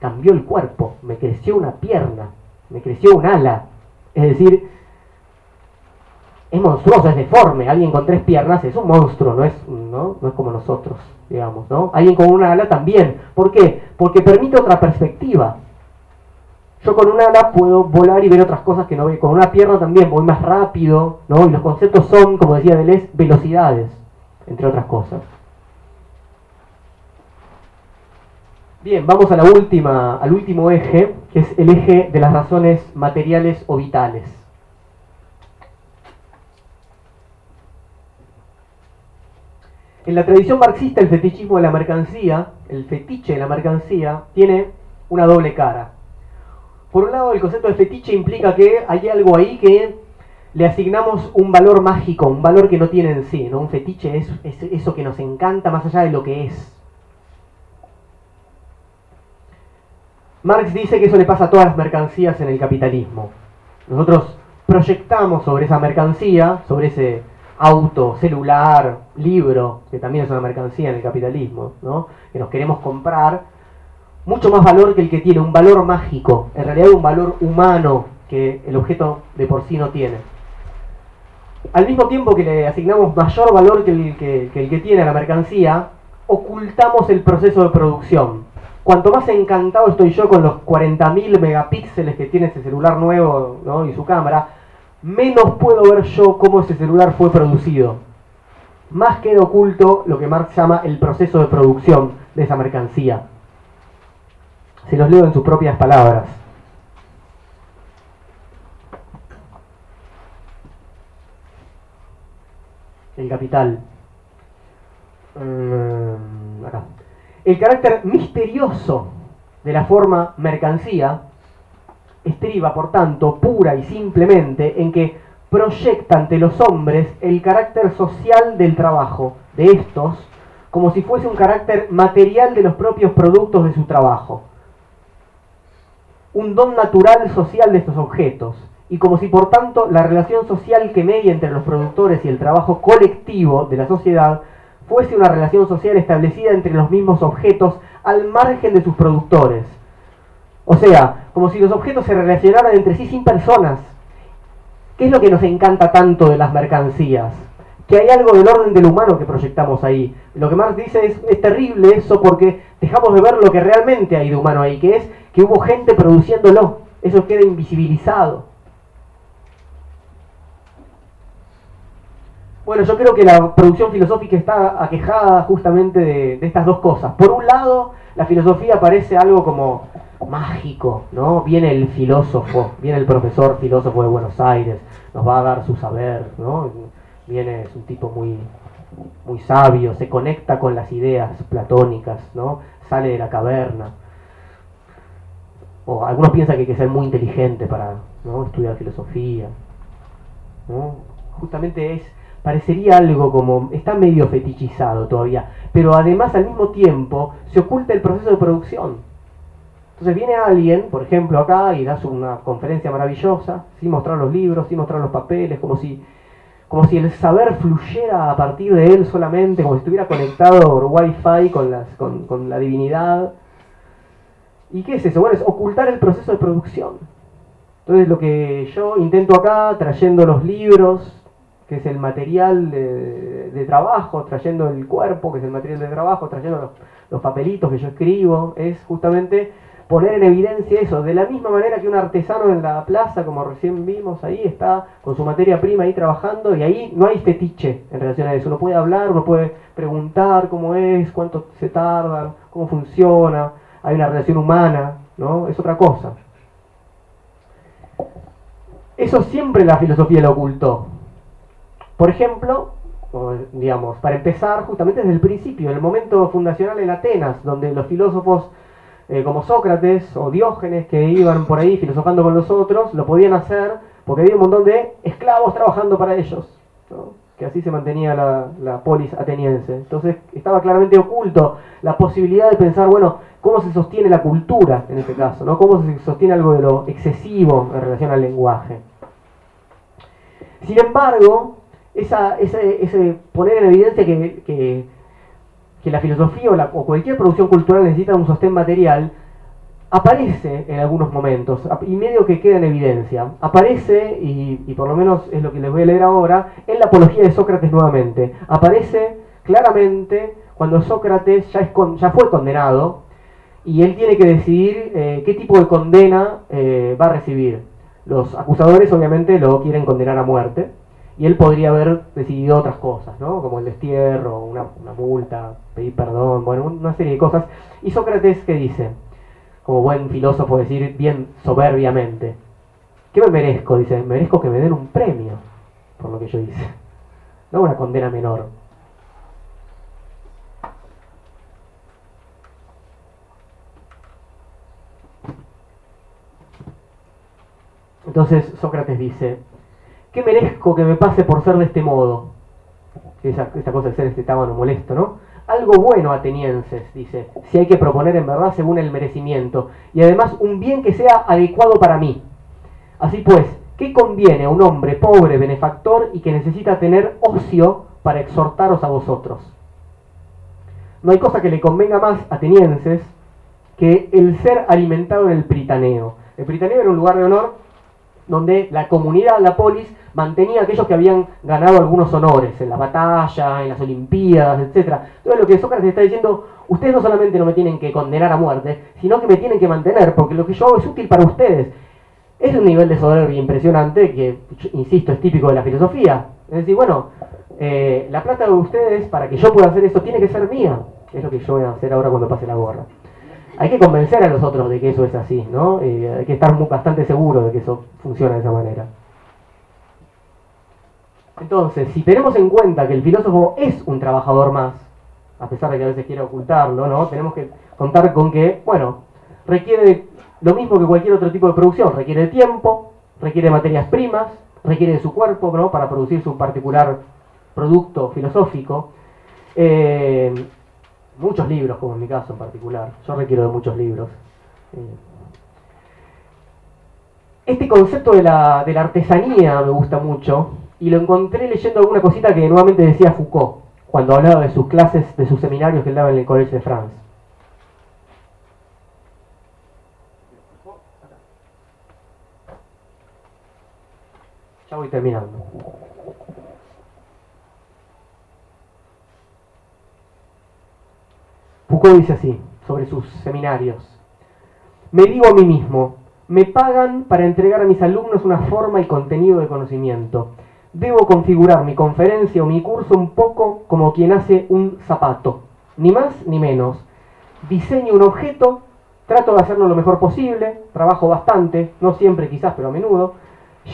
cambió el cuerpo, me creció una pierna, me creció un ala. Es decir, es monstruoso, es deforme. Alguien con tres piernas es un monstruo, no es, ¿no? no es como nosotros, digamos, ¿no? Alguien con una ala también. ¿Por qué? Porque permite otra perspectiva. Yo con una ala puedo volar y ver otras cosas que no veo. Con una pierna también voy más rápido, ¿no? Y los conceptos son, como decía Deleuze, velocidades, entre otras cosas. Bien, vamos a la al último eje, que es el eje de las razones materiales o vitales. En la tradición marxista, el fetichismo de la mercancía, el fetiche de la mercancía, tiene una doble cara. Por un lado, el concepto de fetiche implica que hay algo ahí que le asignamos un valor mágico, un valor que no tiene en sí. Un fetiche es, eso que nos encanta más allá de lo que es. Marx dice que eso le pasa a todas las mercancías en el capitalismo. Nosotros proyectamos sobre esa mercancía, sobre ese auto, celular, libro, que también es una mercancía en el capitalismo, que nos queremos comprar, mucho más valor que el que tiene, un valor mágico, en realidad un valor humano que el objeto de por sí no tiene. Al mismo tiempo que le asignamos mayor valor que el que, el que tiene a la mercancía, ocultamos el proceso de producción. Cuanto más encantado estoy yo con los 40.000 megapíxeles que tiene ese celular nuevo y su cámara, menos puedo ver yo cómo ese celular fue producido. Más queda oculto lo que Marx llama el proceso de producción de esa mercancía. Se los leo en sus propias palabras. El capital. Mm, acá. El carácter misterioso de la forma mercancía estriba, por tanto, pura y simplemente en que proyecta ante los hombres el carácter social del trabajo de estos como si fuese un carácter material de los propios productos de su trabajo un don natural social de estos objetos, y como si por tanto la relación social que media entre los productores y el trabajo colectivo de la sociedad fuese una relación social establecida entre los mismos objetos al margen de sus productores. O sea, como si los objetos se relacionaran entre sí sin personas. ¿Qué es lo que nos encanta tanto de las mercancías? Que hay algo del orden del humano que proyectamos ahí. Lo que Marx dice es, es terrible eso porque dejamos de ver lo que realmente hay de humano ahí, que es que hubo gente produciéndolo. Eso queda invisibilizado. Bueno, yo creo que la producción filosófica está aquejada justamente de, estas dos cosas. Por un lado, la filosofía parece algo como mágico, ¿no? Viene el filósofo, viene el profesor filósofo de Buenos Aires, nos va a dar su saber, ¿no? Viene, es un tipo muy, muy sabio, se conecta con las ideas platónicas, ¿no? Sale de la caverna. O algunos piensan que hay que ser muy inteligente para estudiar filosofía. Justamente es, parecería algo como, está medio fetichizado todavía, pero además al mismo tiempo se oculta el proceso de producción. Entonces viene alguien, por ejemplo, acá y da una conferencia maravillosa, sin mostrar los libros, sin mostrar los papeles, como si, como si el saber fluyera a partir de él solamente, como si estuviera conectado por wifi con, las, con, con la divinidad. ¿Y qué es eso? Bueno, es ocultar el proceso de producción. Entonces lo que yo intento acá, trayendo los libros, que es el material de, trabajo, trayendo el cuerpo, que es el material de trabajo, trayendo los, papelitos que yo escribo, es justamente poner en evidencia eso, de la misma manera que un artesano en la plaza, como recién vimos ahí, está con su materia prima ahí trabajando y ahí no hay fetiche en relación a eso, uno puede hablar, uno puede preguntar cómo es, cuánto se tarda, cómo funciona, hay una relación humana, ¿no? Es otra cosa. Eso siempre la filosofía lo ocultó. Por ejemplo, digamos, para empezar, justamente desde el principio, en el momento fundacional en Atenas, donde los filósofos eh, como Sócrates o Diógenes que iban por ahí filosofando con los otros, lo podían hacer porque había un montón de esclavos trabajando para ellos, que así se mantenía la, polis ateniense. Entonces estaba claramente oculto la posibilidad de pensar, bueno, cómo se sostiene la cultura en este caso, ¿no? cómo se sostiene algo de lo excesivo en relación al lenguaje. Sin embargo, ese, poner en evidencia que que la filosofía o, cualquier producción cultural necesita un sostén material, aparece en algunos momentos, y medio que queda en evidencia. Aparece, y, por lo menos es lo que les voy a leer ahora, en la apología de Sócrates nuevamente. Aparece claramente cuando Sócrates ya, es ya fue condenado y él tiene que decidir eh, qué tipo de condena eh, va a recibir. Los acusadores obviamente lo quieren condenar a muerte y él podría haber decidido otras cosas, ¿no? Como el destierro, una, multa, pedir perdón, bueno, una serie de cosas. Y Sócrates, ¿qué dice? Como buen filósofo, decir bien soberbiamente. ¿Qué me merezco? Dice, merezco que me den un premio por lo que yo hice. No una condena menor. Entonces Sócrates dice, ¿Qué merezco que me pase por ser de este modo? Esa, cosa de ser este tábano molesto, ¿no? Algo bueno, atenienses, dice, si hay que proponer en verdad según el merecimiento, y además un bien que sea adecuado para mí. Así pues, ¿qué conviene a un hombre pobre, benefactor y que necesita tener ocio para exhortaros a vosotros? No hay cosa que le convenga más, atenienses, que el ser alimentado en el Pritaneo. El Pritaneo era un lugar de honor donde la comunidad, la polis, mantenía a aquellos que habían ganado algunos honores en la batalla, en las Olimpiadas, etc. Entonces lo que Sócrates está diciendo, ustedes no solamente no me tienen que condenar a muerte, sino que me tienen que mantener, porque lo que yo hago es útil para ustedes. Es un nivel de soberbia impresionante que, insisto, es típico de la filosofía. Es decir, bueno, eh, la plata de ustedes, para que yo pueda hacer esto, tiene que ser mía. Es lo que yo voy a hacer ahora cuando pase la gorra hay que convencer a los otros de que eso es así, ¿no? Eh, hay que estar bastante seguro de que eso funciona de esa manera. Entonces, si tenemos en cuenta que el filósofo es un trabajador más, a pesar de que a veces quiere ocultarlo, ¿no? Tenemos que contar con que, bueno, requiere lo mismo que cualquier otro tipo de producción, requiere tiempo, requiere materias primas, requiere de su cuerpo, ¿no? Para producir su particular producto filosófico. Eh, muchos libros, como en mi caso en particular. Yo requiero de muchos libros. Eh, este concepto de la, de la artesanía me gusta mucho y lo encontré leyendo alguna cosita que nuevamente decía Foucault cuando hablaba de sus clases, de sus seminarios que él daba en el Collège de France. Ya voy terminando. Foucault dice así, sobre sus seminarios. Me digo a mí mismo, me pagan para entregar a mis alumnos una forma y contenido de conocimiento. Debo configurar mi conferencia o mi curso un poco como quien hace un zapato, ni más ni menos. Diseño un objeto Trato de hacerlo lo mejor posible, trabajo bastante, no siempre quizás, pero a menudo.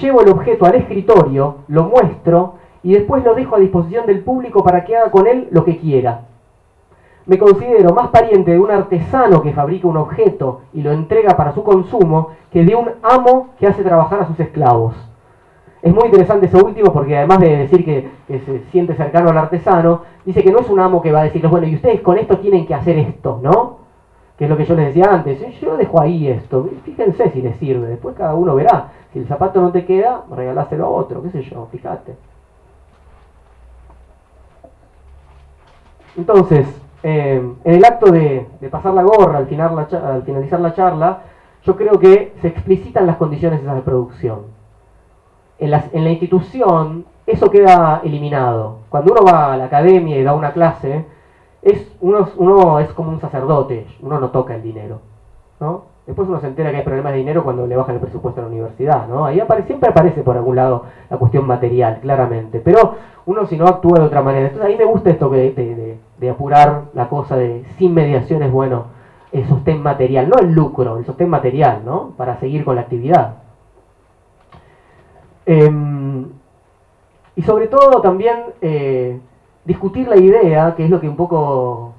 Llevo el objeto al escritorio, lo muestro y después lo dejo a disposición del público para que haga con él lo que quiera. Me considero más pariente de un artesano que fabrica un objeto y lo entrega para su consumo que de un amo que hace trabajar a sus esclavos. Es muy interesante eso último porque además de decir que, se siente cercano al artesano, dice que no es un amo que va a decirles, bueno, y ustedes con esto tienen que hacer esto, ¿no? Que es lo que yo les decía antes, yo dejo ahí esto, fíjense si les sirve, después cada uno verá. Si el zapato no te queda, regaláselo a otro, qué sé yo, fíjate. Entonces, eh, en el acto de, pasar la gorra al, al finalizar la charla, yo creo que se explicitan las condiciones de producción en la, institución eso queda eliminado. Cuando uno va a la academia y da una clase, es, uno, uno es como un sacerdote, uno no toca el dinero. ¿no? Después uno se entera que hay problemas de dinero cuando le bajan el presupuesto a la universidad. ¿no? Ahí siempre aparece por algún lado la cuestión material, claramente. Pero uno si no actúa de otra manera. Entonces ahí me gusta esto de, de, apurar la cosa de sin mediaciones, bueno, el sostén material, no el lucro, el sostén material, ¿no? Para seguir con la actividad. Em, y sobre todo también eh, discutir la idea, que es lo que un poco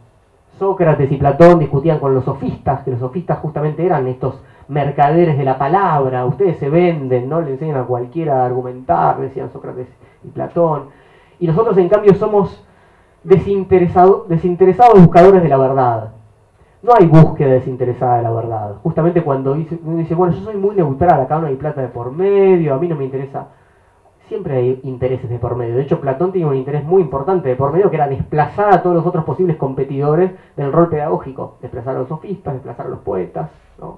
Sócrates y Platón discutían con los sofistas, que los sofistas justamente eran estos mercaderes de la palabra, ustedes se venden, ¿no? Le enseñan a cualquiera a argumentar, decían Sócrates y Platón. Y nosotros en cambio somos desinteresados buscadores de la verdad. No hay búsqueda desinteresada de la verdad. Justamente cuando dice, dice, bueno, yo soy muy neutral, acá no hay plata de por medio, a mí no me interesa. Siempre hay intereses de por medio. De hecho, Platón tiene un interés muy importante de por medio, que era desplazar a todos los otros posibles competidores del rol pedagógico. Desplazar a los sofistas, desplazar a los poetas. ¿no?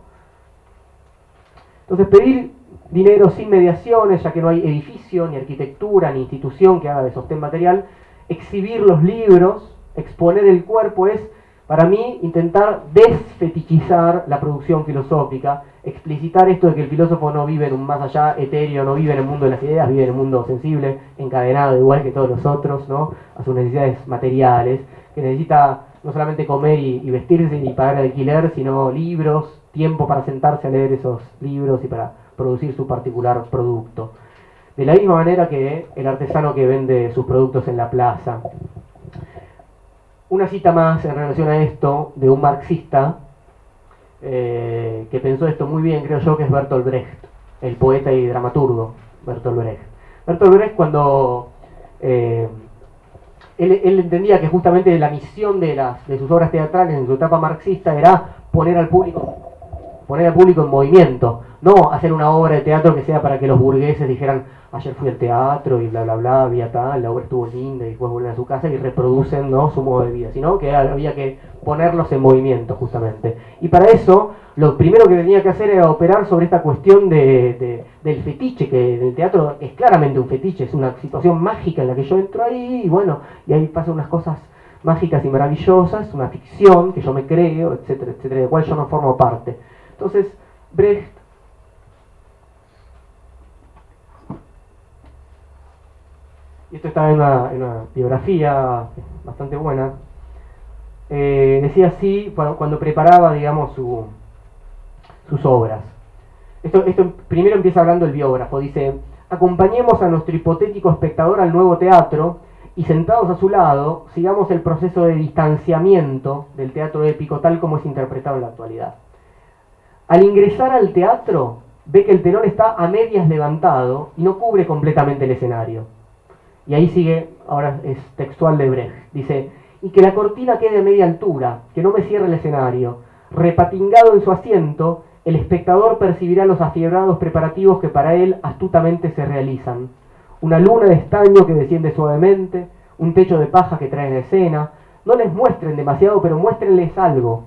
Entonces, pedir dinero sin mediaciones, ya que no hay edificio, ni arquitectura, ni institución que haga de sostén material, exhibir los libros, exponer el cuerpo es para mí, intentar desfetichizar la producción filosófica, explicitar esto de que el filósofo no vive en un más allá etéreo, no vive en el mundo de las ideas, vive en el mundo sensible, encadenado igual que todos los otros, ¿no? a sus necesidades materiales, que necesita no solamente comer y, y vestirse y pagar alquiler, sino libros, tiempo para sentarse a leer esos libros y para producir su particular producto. De la misma manera que el artesano que vende sus productos en la plaza, una cita más en relación a esto de un marxista eh, que pensó esto muy bien, creo yo, que es Bertolt Brecht, el poeta y dramaturgo Bertolt Brecht. Bertolt Brecht cuando eh, él, entendía que justamente la misión de, las, de sus obras teatrales en su etapa marxista era poner al público poner al público en movimiento, no hacer una obra de teatro que sea para que los burgueses dijeran, ayer fui al teatro y bla bla bla, había tal, la obra estuvo linda y después vuelven a su casa y reproducen ¿no? su modo de vida, sino que había que ponerlos en movimiento justamente. Y para eso, lo primero que tenía que hacer era operar sobre esta cuestión de, del fetiche, que en el teatro es claramente un fetiche, es una situación mágica en la que yo entro ahí y bueno, y ahí pasan unas cosas mágicas y maravillosas, una ficción que yo me creo, etcétera, etcétera, de cual yo no formo parte. Entonces, Brecht y esto está en una, biografía bastante buena, eh, decía así cuando preparaba, digamos, sus obras. Esto, primero empieza hablando el biógrafo, dice, acompañemos a nuestro hipotético espectador al nuevo teatro y sentados a su lado, sigamos el proceso de distanciamiento del teatro épico tal como es interpretado en la actualidad. Al ingresar al teatro, ve que el telón está a medias levantado y no cubre completamente el escenario. Y ahí sigue, ahora es textual de Brecht, dice, y que la cortina quede a media altura, que no me cierre el escenario. Repatingado en su asiento, el espectador percibirá los afiebrados preparativos que para él astutamente se realizan. Una luna de estaño que desciende suavemente, un techo de paja que trae en escena. No les muestren demasiado, pero muéstrenles algo,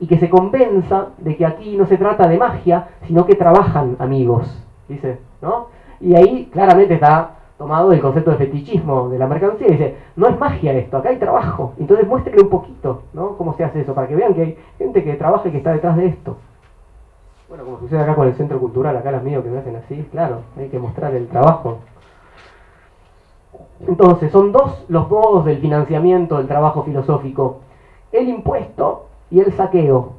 y que se convenza de que aquí no se trata de magia, sino que trabajan amigos, dice, ¿no? Y ahí claramente está tomado el concepto de fetichismo de la mercancía y dice, no es magia esto, acá hay trabajo, entonces muéstrenle un poquito, ¿no? Cómo se hace eso, para que vean que hay gente que trabaja y que está detrás de esto. Bueno, como sucede acá con el centro cultural, acá los míos que me hacen así, claro, hay que mostrar el trabajo. Entonces, son dos los modos del financiamiento del trabajo filosófico. El impuesto y el saqueo.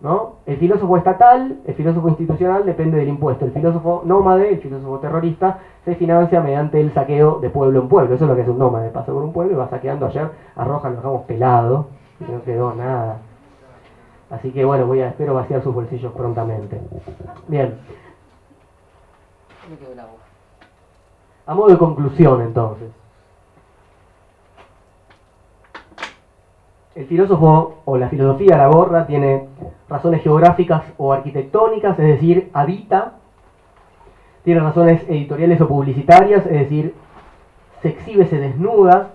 ¿No? El filósofo estatal, el filósofo institucional depende del impuesto. El filósofo nómade, el filósofo terrorista, se financia mediante el saqueo de pueblo en pueblo. Eso es lo que es un nómade. Pasa por un pueblo y va saqueando. Ayer a Roja lo dejamos pelado y no quedó nada. Así que bueno, voy a espero vaciar sus bolsillos prontamente. Bien. A modo de conclusión entonces. El filósofo o la filosofía la gorra tiene razones geográficas o arquitectónicas, es decir, habita. Tiene razones editoriales o publicitarias, es decir, se exhibe, se desnuda.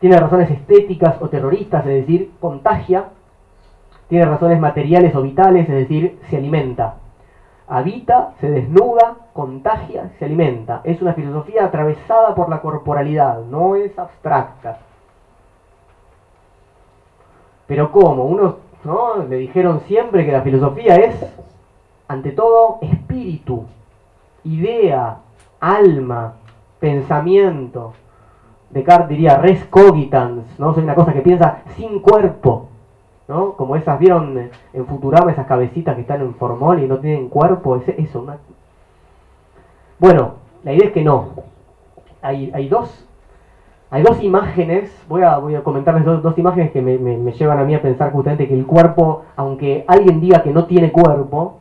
Tiene razones estéticas o terroristas, es decir, contagia. Tiene razones materiales o vitales, es decir, se alimenta. Habita, se desnuda, contagia, se alimenta. Es una filosofía atravesada por la corporalidad, no es abstracta. Pero ¿cómo? Uno, ¿no? Le dijeron siempre que la filosofía es, ante todo, espíritu, idea, alma, pensamiento. Descartes diría res cogitans, ¿no? Soy una cosa que piensa sin cuerpo, ¿no? Como esas, ¿vieron en Futurama esas cabecitas que están en formol y no tienen cuerpo? Es eso, Bueno, la idea es que no. Hay, hay dos hay dos imágenes, voy a, comentarles dos, imágenes que me, llevan a mí a pensar justamente que el cuerpo, aunque alguien diga que no tiene cuerpo,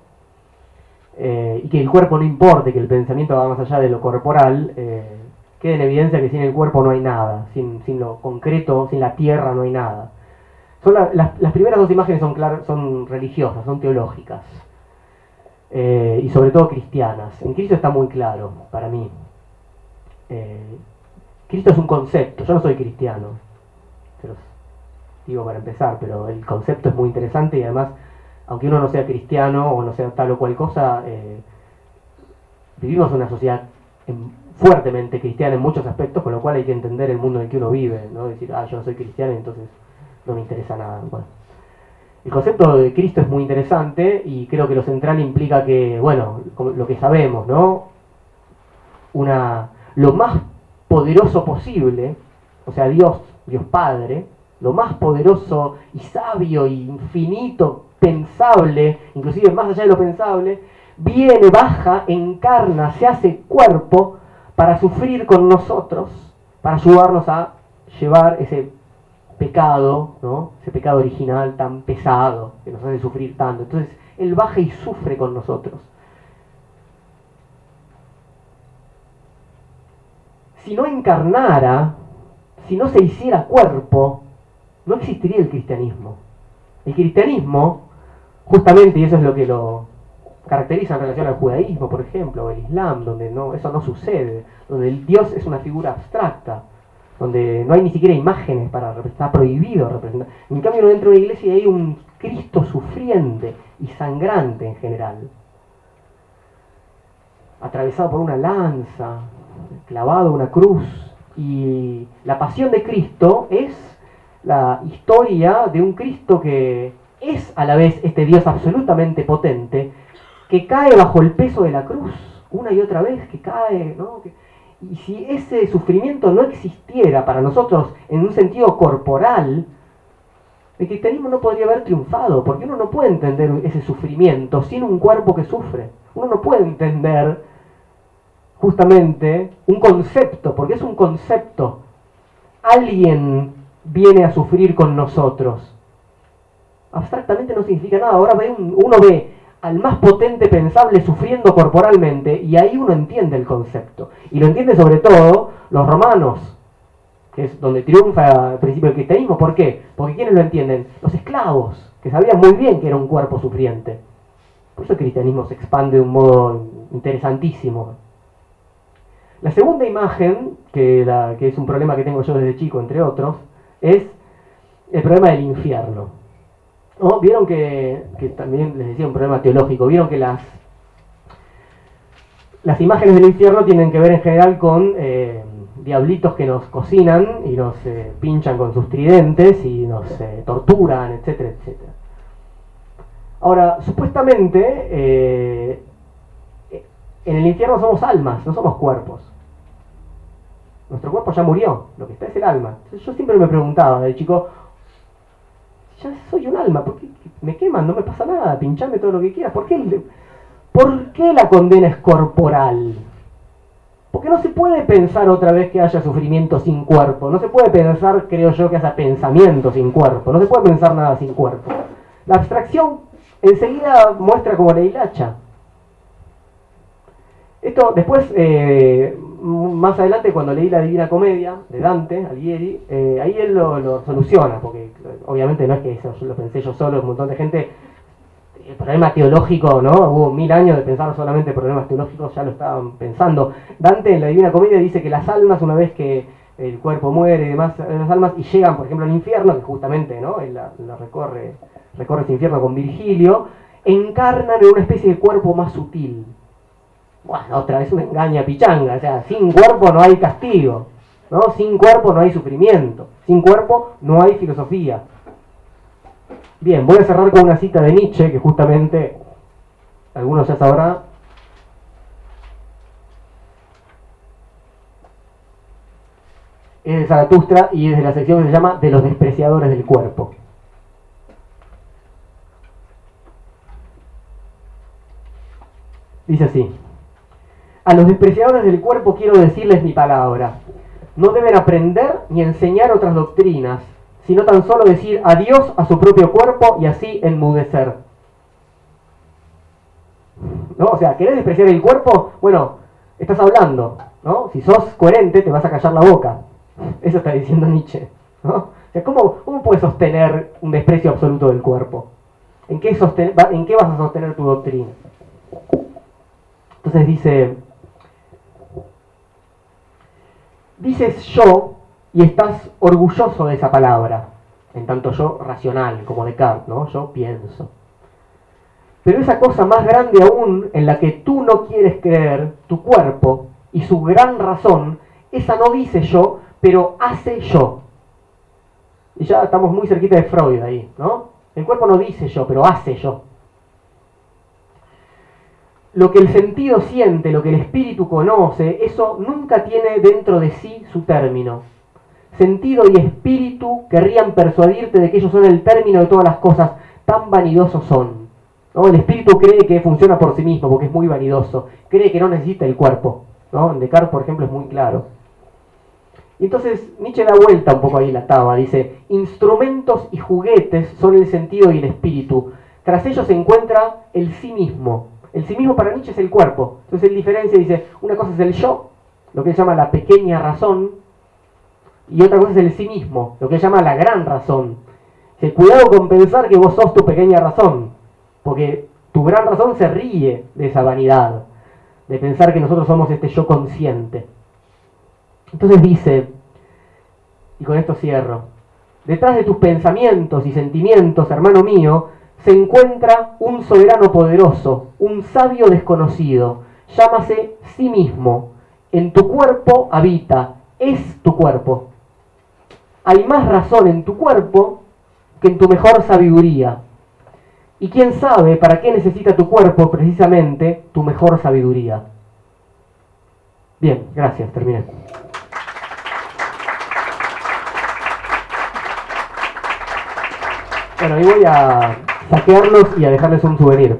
eh, y que el cuerpo no importe, que el pensamiento va más allá de lo corporal, eh, queda en evidencia que sin el cuerpo no hay nada, sin, lo concreto, sin la tierra no hay nada. Son las, primeras dos imágenes son, religiosas, son teológicas, eh, y sobre todo cristianas. En Cristo está muy claro, para mí. Cristo es un concepto, yo no soy cristiano, digo para empezar, pero el concepto es muy interesante y además, aunque uno no sea cristiano o no sea tal o cual cosa, eh, vivimos en una sociedad fuertemente cristiana en muchos aspectos, con lo cual hay que entender el mundo en el que uno vive, no decir, ah, yo no soy cristiano, entonces no me interesa nada. El concepto de Cristo es muy interesante y creo que lo central implica que, bueno, lo que sabemos, ¿no? Una, lo más poderoso posible, o sea, Dios, Dios Padre, lo más poderoso y sabio y infinito, pensable, inclusive más allá de lo pensable, viene, baja, encarna, se hace cuerpo para sufrir con nosotros, para ayudarnos a llevar ese pecado, ese pecado original tan pesado que nos hace sufrir tanto. Entonces, Él baja y sufre con nosotros. Si no encarnara, si no se hiciera cuerpo, no existiría el cristianismo. El cristianismo, justamente, y eso es lo que lo caracteriza en relación al judaísmo, por ejemplo, o el islam, donde no, eso no sucede, donde el Dios es una figura abstracta, donde no hay ni siquiera imágenes para representar, está prohibido representar. En cambio, dentro de una iglesia hay un Cristo sufriente y sangrante en general, atravesado por una lanza, clavado una cruz. Y la pasión de Cristo es la historia de un Cristo que es a la vez este Dios absolutamente potente, que cae bajo el peso de la cruz una y otra vez, que cae, y si ese sufrimiento no existiera para nosotros en un sentido corporal, el cristianismo no podría haber triunfado, porque uno no puede entender ese sufrimiento sin un cuerpo que sufre. Uno no puede entender justamente un concepto, porque es un concepto. Alguien viene a sufrir con nosotros. Abstractamente no significa nada. Ahora ve uno ve al más potente pensable sufriendo corporalmente y ahí uno entiende el concepto. Y lo entiende sobre todo los romanos, que es donde triunfa el principio del cristianismo. ¿Por qué? Porque ¿quiénes lo entienden? Los esclavos, que sabían muy bien que era un cuerpo sufriente. Por eso el cristianismo se expande de un modo interesantísimo. La segunda imagen, que, es un problema que tengo yo desde chico, entre otros, es el problema del infierno. Vieron que, también les decía un problema teológico, vieron que las, las imágenes del infierno tienen que ver en general con eh, diablitos que nos cocinan y nos eh, pinchan con sus tridentes y nos eh, torturan, etcétera, etcétera. Ahora, supuestamente, en el infierno somos almas, no somos cuerpos. Nuestro cuerpo ya murió, lo que está es el alma. yo siempre me preguntaba de chico, ya soy un alma, ¿por qué me queman? No me pasa nada, pinchame todo lo que quieras. ¿Por qué, ¿Por qué la condena es corporal? Porque no se puede pensar otra vez que haya sufrimiento sin cuerpo. No se puede pensar, creo yo, que haya pensamiento sin cuerpo. No se puede pensar nada sin cuerpo. La abstracción enseguida muestra como la hilacha. Esto después, eh, más adelante, cuando leí la Divina Comedia de Dante, Alighieri, eh, ahí él lo, soluciona, porque obviamente no es que eso lo pensé yo solo, un montón de gente el problema teológico, ¿no? Hubo mil años de pensar solamente problemas teológicos, ya lo estaban pensando. Dante en la Divina Comedia dice que las almas, una vez que el cuerpo muere y demás, las almas y llegan, por ejemplo, al infierno, que justamente, ¿no? Él la, recorre, recorre ese infierno con Virgilio, encarnan en una especie de cuerpo más sutil. Bueno, otra vez una engaña pichanga, o sea, sin cuerpo no hay castigo, ¿no? Sin cuerpo no hay sufrimiento, sin cuerpo no hay filosofía. Bien, voy a cerrar con una cita de Nietzsche que justamente algunos ya sabrán. Es de Zaratustra y es de la sección que se llama De los despreciadores del cuerpo. Dice así. A los despreciadores del cuerpo quiero decirles mi palabra. No deben aprender ni enseñar otras doctrinas, sino tan solo decir adiós a su propio cuerpo y así enmudecer. ¿No? O sea, ¿querés despreciar el cuerpo? Bueno, estás hablando, ¿no? Si sos coherente, te vas a callar la boca. Eso está diciendo Nietzsche, ¿no? O sea, ¿cómo, cómo puedes sostener un desprecio absoluto del cuerpo? ¿En qué, ¿En qué vas a sostener tu doctrina? Entonces dice, dices yo y estás orgulloso de esa palabra, en tanto yo racional, como Descartes, ¿no? Yo pienso. Pero esa cosa más grande aún en la que tú no quieres creer, tu cuerpo y su gran razón, esa no dice yo, pero hace yo. Y ya estamos muy cerquita de Freud ahí, ¿no? El cuerpo no dice yo, pero hace yo. Lo que el sentido siente, lo que el espíritu conoce, eso nunca tiene dentro de sí su término sentido y espíritu querrían persuadirte de que ellos son el término de todas las cosas, tan vanidosos son. ¿no? El espíritu cree que funciona por sí mismo, porque es muy vanidoso, cree que no necesita el cuerpo. ¿no? En Descartes, por ejemplo, es muy claro. Y entonces Nietzsche da vuelta un poco ahí la taba, dice, instrumentos y juguetes son el sentido y el espíritu. Tras ellos se encuentra el sí mismo. El sí mismo para Nietzsche es el cuerpo. Entonces él diferencia, dice, una cosa es el yo, lo que él llama la pequeña razón, y otra cosa es el sí mismo, lo que llama la gran razón. Se cuidado con pensar que vos sos tu pequeña razón, porque tu gran razón se ríe de esa vanidad, de pensar que nosotros somos este yo consciente. Entonces dice, y con esto cierro, detrás de tus pensamientos y sentimientos, hermano mío, se encuentra un soberano poderoso, un sabio desconocido, llámase sí mismo, en tu cuerpo habita, es tu cuerpo hay más razón en tu cuerpo que en tu mejor sabiduría. Y quién sabe para qué necesita tu cuerpo precisamente tu mejor sabiduría. Bien, gracias, terminé. Bueno, y voy a saquearlos y a dejarles un souvenir.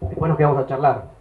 Después nos quedamos a charlar.